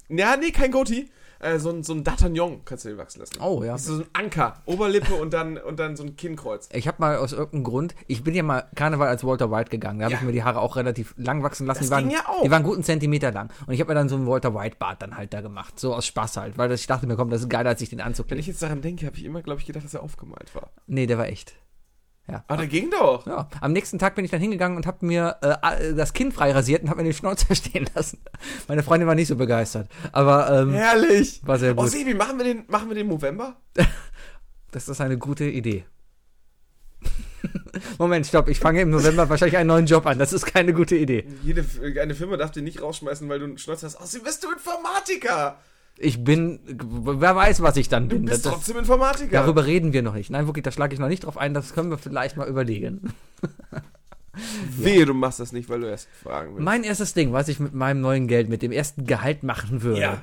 ja, nee, kein Goatee, äh, so einen, so einen D'Artagnan kannst du dir wachsen lassen. Oh, ja. Das ist so ein Anker, Oberlippe und dann, und dann so ein Kinnkreuz. Ich habe mal aus irgendeinem Grund, ich bin ja mal Karneval als Walter White gegangen. Da habe Ja. ich mir die Haare auch relativ lang wachsen lassen. Das die waren, ging ja auch. Die waren guten Zentimeter lang. Und ich habe mir dann so einen Walter White Bart dann halt da gemacht. So aus Spaß halt. Weil das, ich dachte mir, komm, das ist geiler, als sich den Anzug Wenn ich jetzt daran denke, habe ich immer, glaube ich, gedacht, dass er aufgemalt war. Nee, der war echt. Ah, der ging doch. Ja. Am nächsten Tag bin ich dann hingegangen und habe mir äh, das Kinn frei rasiert und habe mir den Schnauzer stehen lassen. Meine Freundin war nicht so begeistert. Aber ähm, Herrlich. war sehr Oh, gut. Sebi, machen wir den, machen wir den November? Das ist eine gute Idee. Moment, stopp. Ich fange im November wahrscheinlich einen neuen Job an. Das ist keine gute Idee. Jede, eine Firma darf den nicht rausschmeißen, weil du einen Schnäuzer hast. Außerdem bist du Informatiker. Ich bin, wer weiß, was ich dann Du bin. bist Das- trotzdem Informatiker. Darüber reden wir noch nicht. Nein, wirklich, da schlage ich noch nicht drauf ein. Das können wir vielleicht mal überlegen. Wehe, du machst das nicht, weil du erst fragen willst. Mein erstes Ding, was ich mit meinem neuen Geld, mit dem ersten Gehalt machen würde, Ja.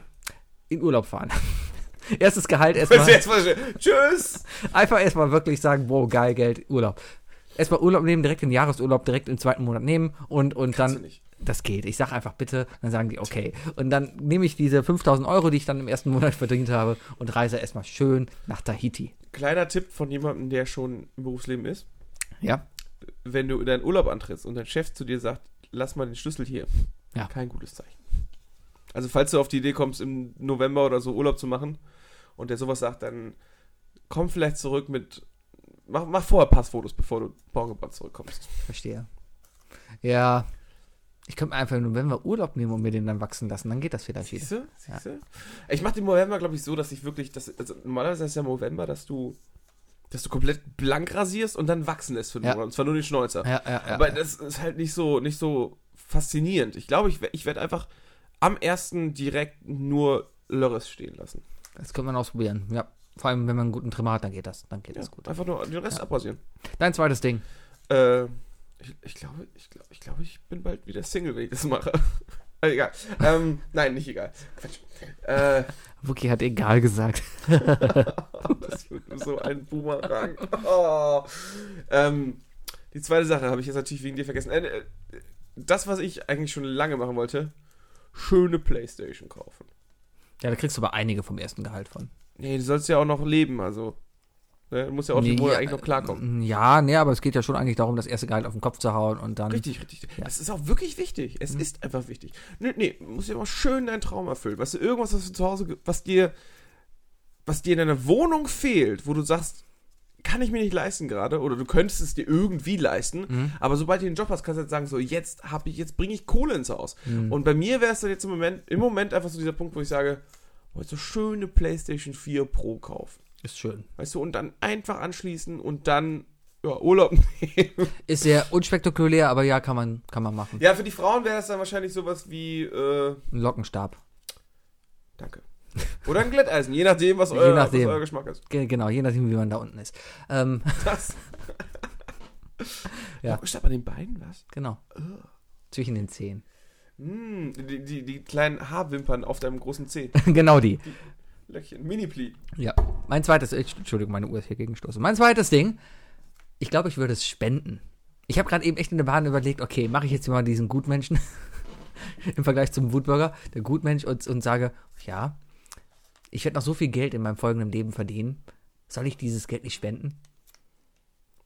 in Urlaub fahren. Erstes Gehalt erstmal, schön. Tschüss. einfach erstmal wirklich sagen, wow, geil, Geld, Urlaub. Erstmal Urlaub nehmen, direkt den Jahresurlaub, direkt im zweiten Monat nehmen und, und Kannst dann, das geht. Ich sag einfach bitte, dann sagen die, okay. Und dann nehme ich diese 5000 Euro, die ich dann im ersten Monat verdient habe und reise erstmal schön nach Tahiti. Kleiner Tipp von jemandem, der schon im Berufsleben ist. Ja? Wenn du deinen Urlaub antrittst und dein Chef zu dir sagt, lass mal den Schlüssel hier. Ja. Kein gutes Zeichen. Also falls du auf die Idee kommst, im November oder so Urlaub zu machen und der sowas sagt, dann komm vielleicht zurück mit, mach, mach vorher Passfotos, bevor du morgen zurückkommst. Verstehe. Ja. Ich könnte mir einfach im November Urlaub nehmen und mir den dann wachsen lassen. Dann geht das vielleicht wieder. Siehst du? Siehst du? Ich mache den November, glaube ich, so, dass ich wirklich, das, also normalerweise ist ja November, dass du, dass du komplett blank rasierst und dann wachsen lässt für einen Ja. Monat. Und zwar nur den Schnäuzer. Ja, ja, ja. Aber das ist halt nicht so, nicht so faszinierend. Ich glaube, ich, ich werde einfach am ersten direkt nur Lörres stehen lassen. das könnte man ausprobieren. Ja. Vor allem, wenn man einen guten Trimmer hat, dann geht das. Dann geht Ja, das gut. einfach nur den Rest Ja. abrasieren. Dein zweites Ding. Äh, ich, ich glaube, ich glaube, ich glaube, ich bin bald wieder Single, wenn ich das mache. Also egal. Ähm, nein, nicht egal. Quatsch. Äh, Wookie hat egal gesagt. das wird so ein Boomerang. Oh. Ähm, die zweite Sache habe ich jetzt natürlich wegen dir vergessen. Äh, das, was ich eigentlich schon lange machen wollte, schöne Playstation kaufen. Ja, da kriegst du aber einige vom ersten Gehalt von. Nee, du sollst ja auch noch leben, also. Ne, du musst ja auch den Monat ja, eigentlich noch klarkommen. Ja, nee, aber es geht ja schon eigentlich darum, das erste Gehalt auf den Kopf zu hauen und dann. Richtig, richtig. Ja. Das ist auch wirklich wichtig. Es Mhm. ist einfach wichtig. Nee, nee, du musst ja mal schön deinen Traum erfüllen. Weißt du, irgendwas, was du zu Hause, was dir, was dir in deiner Wohnung fehlt, wo du sagst, kann ich mir nicht leisten gerade, oder du könntest es dir irgendwie leisten, Mhm. aber sobald du den Job hast, kannst du jetzt sagen, so, jetzt habe ich, jetzt bringe ich Kohle ins Haus. Mhm. Und bei mir wäre es dann jetzt im Moment, im Moment einfach so dieser Punkt, wo ich sage, wollte so schöne PlayStation 4 Pro kaufen. Ist schön. Weißt du, und dann einfach anschließen und dann ja, Urlaub nehmen. Ist sehr unspektakulär, aber ja, kann man, kann man machen. Ja, für die Frauen wäre das dann wahrscheinlich sowas wie, äh, Ein Lockenstab. danke. Oder ein Glätteisen, je nachdem, was, Je euer, nachdem. was euer Geschmack ist. Ge- Genau, je nachdem, wie man da unten ist. Ähm, Das. Ja. Statt an den Beinen, was? genau. Zwischen den Zehen. Hm, die, die, die kleinen Haarwimpern auf deinem großen Zeh. genau die. Löckchen. Mini-Pli. Ja. Mein zweites, Entschuldigung, meine Uhr ist hier gegenstoßen. Mein zweites Ding, ich glaube, ich würde es spenden. Ich habe gerade eben echt in der Bahn überlegt, okay, mache ich jetzt mal diesen Gutmenschen im Vergleich zum Wutbürger, der Gutmensch und, und sage, ja, ich werde noch so viel Geld in meinem folgenden Leben verdienen. Soll ich dieses Geld nicht spenden?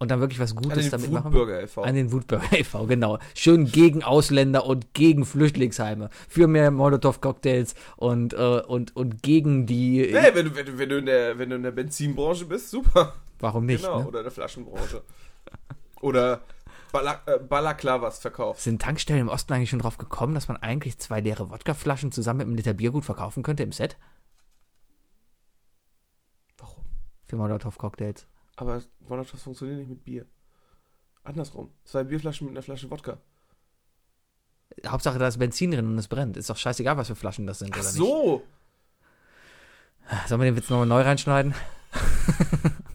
Und dann wirklich was An Gutes den damit machen? Wutbürger e.V. An den Wutbürger e.V., genau. Schön gegen Ausländer und gegen Flüchtlingsheime. Für mehr Molotow-Cocktails und, äh, und, und gegen die. Nee, wenn du, wenn, du, wenn, du in der, wenn du in der Benzinbranche bist, super. Warum nicht? genau. Ne? Oder in der Flaschenbranche. Oder äh, Balaklavas verkaufst. Sind Tankstellen im Osten eigentlich schon drauf gekommen, dass man eigentlich zwei leere Wodkaflaschen zusammen mit einem Liter Bier gut verkaufen könnte im Set? Warum? Für Molotow-Cocktails. Aber funktionieren nicht mit Bier. Andersrum. Zwei Bierflaschen mit einer Flasche Wodka. Hauptsache, da ist Benzin drin und es brennt. Ist doch scheißegal, was für Flaschen das sind, Ach oder so. nicht? Sollen wir den Witz nochmal neu reinschneiden?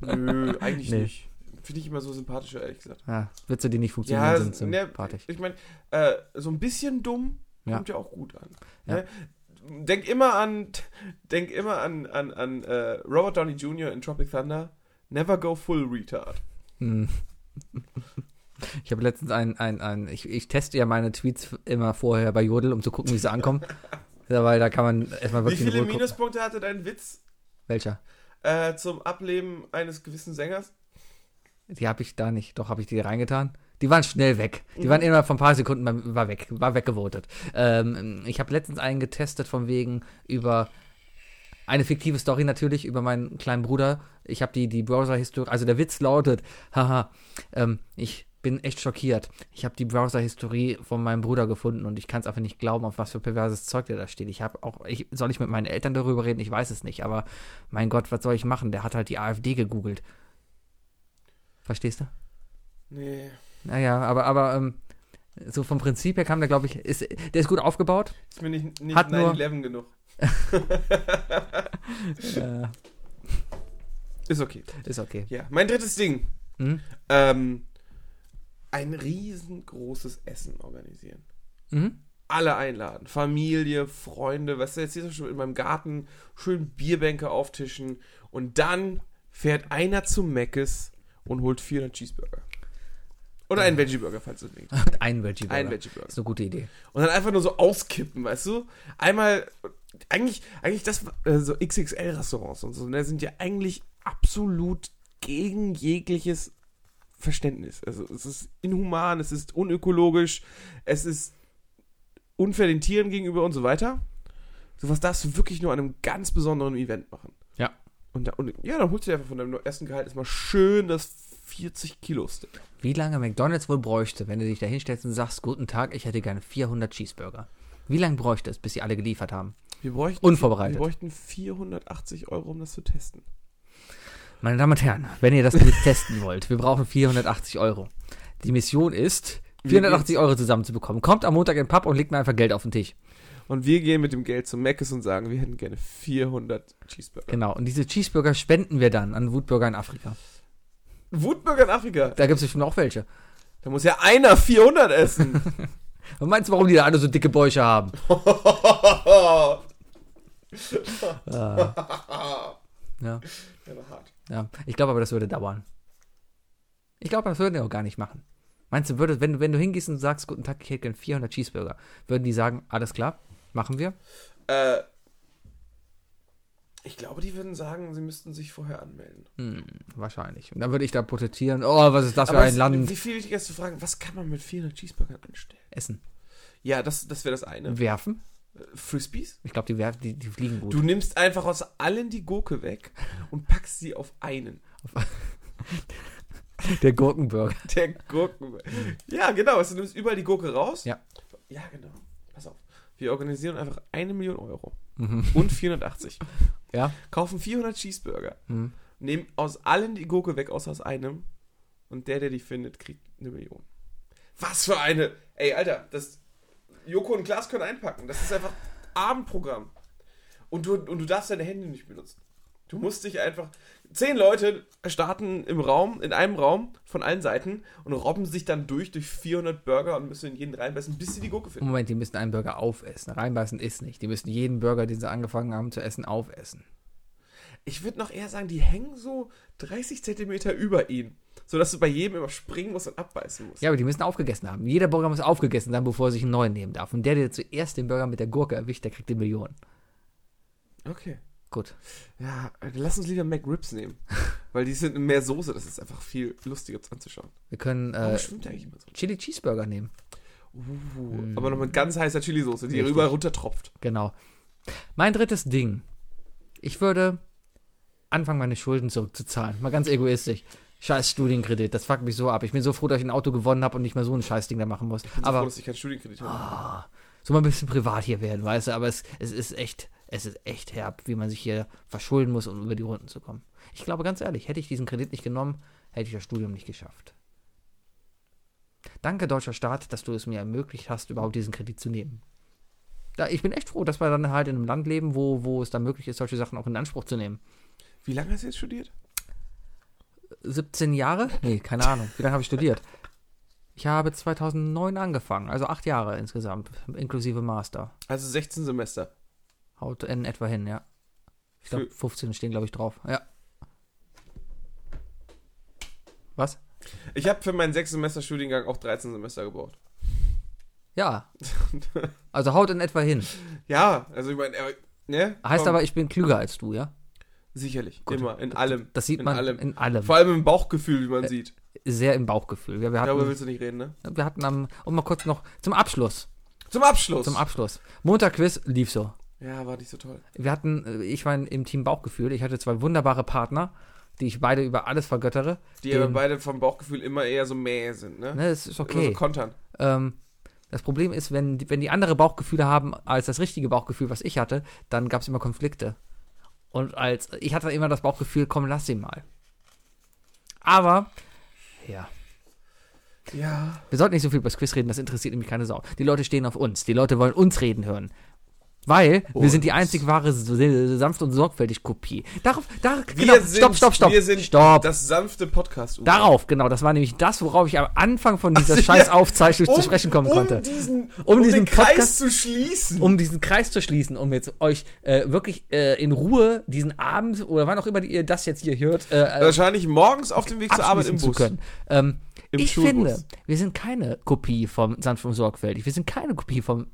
Nö, eigentlich Nee. nicht. Finde ich immer so sympathischer, ehrlich gesagt. Ja, Witze, die nicht funktionieren, Ja, sind ne, sympathisch. ich meine, äh, so ein bisschen dumm Ja. kommt ja auch gut an. Ne? Denk immer an, denk immer an, an, an äh, Robert Downey Jr. in Tropic Thunder. Never go full retard. Hm. Ich habe letztens ein, ein, ein ich, ich teste ja meine Tweets immer vorher bei Jodel, um zu gucken, wie sie ankommen. ja, weil da kann man erstmal Wie wirklich in viele. Minuspunkte hatte dein Witz Welcher? äh, zum Ableben eines gewissen Sängers? Die habe ich da nicht. Doch, habe ich die reingetan. Die waren schnell weg. Die Mhm. waren innerhalb von ein paar Sekunden war weg, war weggevotet. Ähm, ich habe letztens einen getestet von wegen über eine fiktive Story natürlich über meinen kleinen Bruder. Ich habe die, die Browser-Historie, also der Witz lautet, haha, ähm, ich bin echt schockiert. Ich habe die Browser-Historie von meinem Bruder gefunden und ich kann es einfach nicht glauben, auf was für perverses Zeug der da steht. Ich habe auch, ich, soll ich mit meinen Eltern darüber reden? Ich weiß es nicht, aber mein Gott, was soll ich machen? Der hat halt die AfD gegoogelt. Verstehst du? Nee. Naja, aber, aber ähm, so vom Prinzip her kam der, glaube ich, ist, der ist gut aufgebaut. Ist mir nicht, nicht Hat nur- 9-11 genug. Ist okay. ist okay. Ja, mein drittes Ding. Mhm. Ähm, ein riesengroßes Essen organisieren. Mhm. Alle einladen. Familie, Freunde, weißt du, jetzt hier schon in meinem Garten schön Bierbänke auftischen und dann fährt einer zu Meckes und holt 400 Cheeseburger. Oder einen Veggie-Burger, falls du willst. Ein Veggie Burger. Ein Veggie-Burger. Ist eine gute Idee. Und dann einfach nur so auskippen, weißt du? Einmal, eigentlich, eigentlich das, äh, so XXL-Restaurants und so, ne, sind ja eigentlich absolut gegen jegliches Verständnis. Also es ist inhuman, es ist unökologisch, es ist unfair den Tieren gegenüber und so weiter. Sowas darfst du wirklich nur an einem ganz besonderen Event machen. Ja. Und, da, und ja, dann holst du dir einfach von deinem ersten Gehalt erstmal schön das 40 Kilo Steak. Wie lange McDonalds wohl bräuchte, wenn du dich da hinstellst und sagst, guten Tag, ich hätte gerne 400 Cheeseburger. Wie lange bräuchte es, bis sie alle geliefert haben? Wir bräuchten, Unvorbereitet. Wir bräuchten 480 Euro, um das zu testen. Meine Damen und Herren, wenn ihr das testen wollt, wir brauchen 480 Euro. Die Mission ist, 480 Euro zusammenzubekommen. Kommt am Montag in den Pub und legt mir einfach Geld auf den Tisch. Und wir gehen mit dem Geld zum Mc's und sagen, wir hätten gerne 400 Cheeseburger. Genau. Und diese Cheeseburger spenden wir dann an Wutbürger in Afrika. Wutburger in Afrika. Da gibt es bestimmt auch welche. Da muss ja einer 400 essen. Und meinst du, warum die da alle so dicke Bäuche haben? Ah. Ja, Der war hart. ja. Ich glaube aber, das würde dauern. Ich glaube, das würden die auch gar nicht machen. Meinst du, würde, wenn, du- wenn du hingehst und sagst, guten Tag, ich hätte gerne 400 Cheeseburger, würden die sagen, alles klar, machen wir? Äh, ich glaube, die würden sagen, sie müssten sich vorher anmelden. Hm, wahrscheinlich. Und dann würde ich da protestieren, oh, was ist das für Aber ein es- Land? Wie viel wichtiger ist zu fragen, was kann man mit 400 Cheeseburgern anstellen? Essen. Ja, das, das wäre das eine. Werfen? Frisbees? Ich glaube, die, werfen- die, die fliegen gut. Du nimmst einfach aus allen die Gurke weg und packst sie auf einen. Der Gurkenburger. Der Gurken. Ja, genau. Also, du nimmst überall die Gurke raus. Ja. Ja, genau. Pass auf. Wir organisieren einfach eine Million Euro. Mhm. Und 480. Ja. Kaufen 400 Cheeseburger. Mhm. Nehmen aus allen die Gurke weg, außer aus einem. Und der, der die findet, kriegt eine Million. Was für eine. Ey, Alter, das. Joko und Glas können einpacken. Das ist einfach Abendprogramm. Und du, und du darfst deine Hände nicht benutzen. Du musst dich einfach. Zehn Leute starten im Raum, in einem Raum von allen Seiten und robben sich dann durch durch 400 Burger und müssen in jeden reinbeißen, bis sie die Gurke finden. Moment, die müssen einen Burger aufessen. Reinbeißen ist nicht. Die müssen jeden Burger, den sie angefangen haben zu essen, aufessen. Ich würde noch eher sagen, die hängen so 30 Zentimeter über ihn. Sodass du bei jedem immer springen musst und abbeißen musst. Ja, aber die müssen aufgegessen haben. Jeder Burger muss aufgegessen sein, bevor er sich einen neuen nehmen darf. Und der, der zuerst den Burger mit der Gurke erwischt, der kriegt die Million. Okay. Gut. Ja, lass uns lieber McRibs nehmen. Weil die sind in mehr Soße, das ist einfach viel lustiger anzuschauen. Wir können äh, so? Chili Cheeseburger nehmen. Uh, Aber noch mit ganz heißer Chili-Soße, die Richtig. rüber runtertropft. Genau. Mein drittes Ding. Ich würde anfangen, meine Schulden zurückzuzahlen. Mal ganz egoistisch. Scheiß Studienkredit, das fuckt mich so ab. Ich bin so froh, dass ich ein Auto gewonnen habe und nicht mehr so ein Scheißding da machen muss. Ich bin so Aber froh, dass ich keinen Studienkredit habe. so mal ein bisschen privat hier werden, weißt du, aber es, es ist echt, es ist echt herb, wie man sich hier verschulden muss, um über die Runden zu kommen. Ich glaube ganz ehrlich, hätte ich diesen Kredit nicht genommen, hätte ich das Studium nicht geschafft. Danke, deutscher Staat, dass du es mir ermöglicht hast, überhaupt diesen Kredit zu nehmen. Da, ich bin echt froh, dass wir dann halt in einem Land leben, wo, wo es dann möglich ist, solche Sachen auch in Anspruch zu nehmen. Wie lange hast du jetzt studiert? 17 Jahre? Nee, keine Ahnung. Wie lange habe ich studiert? Ich habe 2009 angefangen, also acht Jahre insgesamt, inklusive Master. Also 16 Semester. Haut in etwa hin, ja. Ich glaube, Für- 15 stehen, glaube ich, drauf. Ja. Was? Ich habe für meinen 6 Semester Studiengang auch 13 Semester gebraucht. Ja. Also haut in etwa hin. Ja, also ich meine, äh, ne? Heißt Komm, aber, ich bin klüger als du, ja? Sicherlich, Gut. immer, in allem. Das sieht in man allem. in allem. Vor allem im Bauchgefühl, wie man Äh, sieht. Sehr im Bauchgefühl. Ja, wir Darüber hatten, willst du nicht reden, ne? wir hatten am, und mal kurz noch zum Abschluss. Zum Abschluss. Zum Abschluss. Montag-Quiz lief so. ja, war nicht so toll. Wir hatten, äh, ich war im Team Bauchgefühl. Ich hatte zwei wunderbare Partner, die ich beide über alles vergöttere. Die Den- aber beide vom Bauchgefühl immer eher so mäh sind, ne? Ne, das ist Immer okay. so kontern. Ähm, das Problem ist, wenn, wenn die andere Bauchgefühle haben als das richtige Bauchgefühl, was ich hatte, dann gab es immer Konflikte. Und als ich hatte immer das Bauchgefühl, komm, lass ihn mal. Aber, ja, Ja. wir sollten nicht so viel über das Quiz reden, das interessiert nämlich keine Sau. Die Leute stehen auf uns, die Leute wollen uns reden hören. Weil wir sind die einzig wahre sanft und sorgfältig Kopie. Darauf, da, Wir genau, sind, stopp, stopp, stopp, Wir sind stopp. das sanfte podcast Darauf, genau, das war nämlich das, worauf ich am Anfang von dieser Ach so, scheiß. Aufzeichnung um, zu sprechen kommen um konnte. Diesen, Um um, diesen den Kreis Podcast- zu schließen. um diesen Kreis zu schließen, um jetzt euch äh, wirklich äh, in Ruhe diesen Abend oder wann auch immer ihr das jetzt hier hört, äh, Wahrscheinlich morgens auf dem Weg zur Arbeit im Bus. zu können. Ähm, ich Schulbus. finde, wir sind keine Kopie vom Sanft und Sorgfältig. Wir sind keine Kopie vom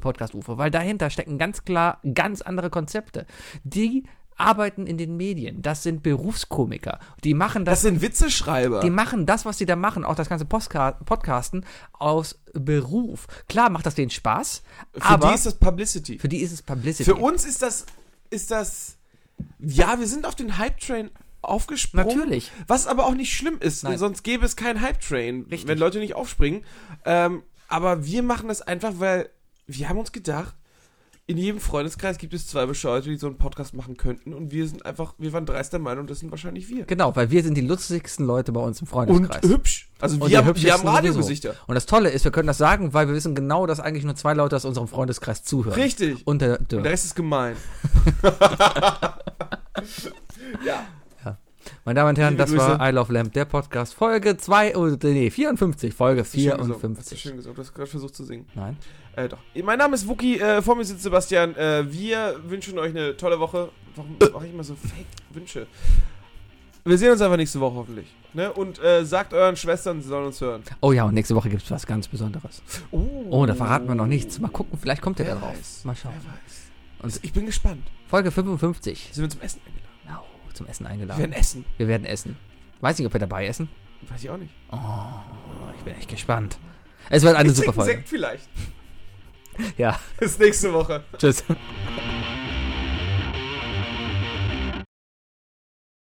Podcast UFO, weil dahinter stecken ganz klar ganz andere Konzepte. Die arbeiten in den Medien. Das sind Berufskomiker. Die machen Das das, sind Witzeschreiber. die machen das, was sie da machen, auch das ganze Postka Podcasten aus Beruf. Klar macht das denen Spaß, Für die ist das Publicity. für die ist es Publicity. Für uns ist das, ist das, ja, wir sind auf den Hype-Train aufgesprungen. Natürlich. Was aber auch nicht schlimm ist, Nein. sonst gäbe es keinen Hype-Train, wenn Leute nicht aufspringen. Ähm, aber wir machen das einfach, weil wir haben uns gedacht, in jedem Freundeskreis gibt es zwei Bescheuerte, die so einen Podcast machen könnten und wir sind einfach, wir waren dreist der Meinung, das sind wahrscheinlich wir. Genau, weil wir sind die lustigsten Leute bei uns im Und Freundeskreis. hübsch. Also Und wir haben, wir haben sowieso. Radiogesichter. Und das Tolle ist, wir können das sagen, weil wir wissen genau, dass eigentlich nur zwei Leute aus unserem Freundeskreis zuhören. Richtig. Und der, der, Und der Rest ist gemein. ja. meine Damen und Herren, das war. I Love Lamp, der Podcast, Folge 2, oh, nee, 54, Folge Hast du schön gesungen. Hast du 54. schön gesagt. Du hast gerade versucht zu singen. Nein. Äh, doch. Mein Name ist Wookie, äh, vor mir sitzt Sebastian. Äh, wir wünschen euch eine tolle Woche. Warum mache ich immer so Fake-Wünsche? Wir sehen uns einfach nächste Woche hoffentlich. Ne? Und äh, sagt euren Schwestern, sie sollen uns hören. Oh ja, und nächste Woche gibt es was ganz Besonderes. Oh, Oh, da verraten wir noch nichts. Mal gucken, vielleicht kommt der Wer da drauf. weiß. Mal schauen. Wer weiß. Und- ich bin gespannt. Folge 55. Sind wir zum Essen eingeladen? Genau, zum Essen Wir eingeladen. werden essen. Wir werden essen. Weiß nicht, ob wir dabei essen. Weiß ich auch nicht. Oh, ich bin echt gespannt. Es wird eine Ich super Folge. Sekt vielleicht. Ja. Bis nächste Woche. Tschüss.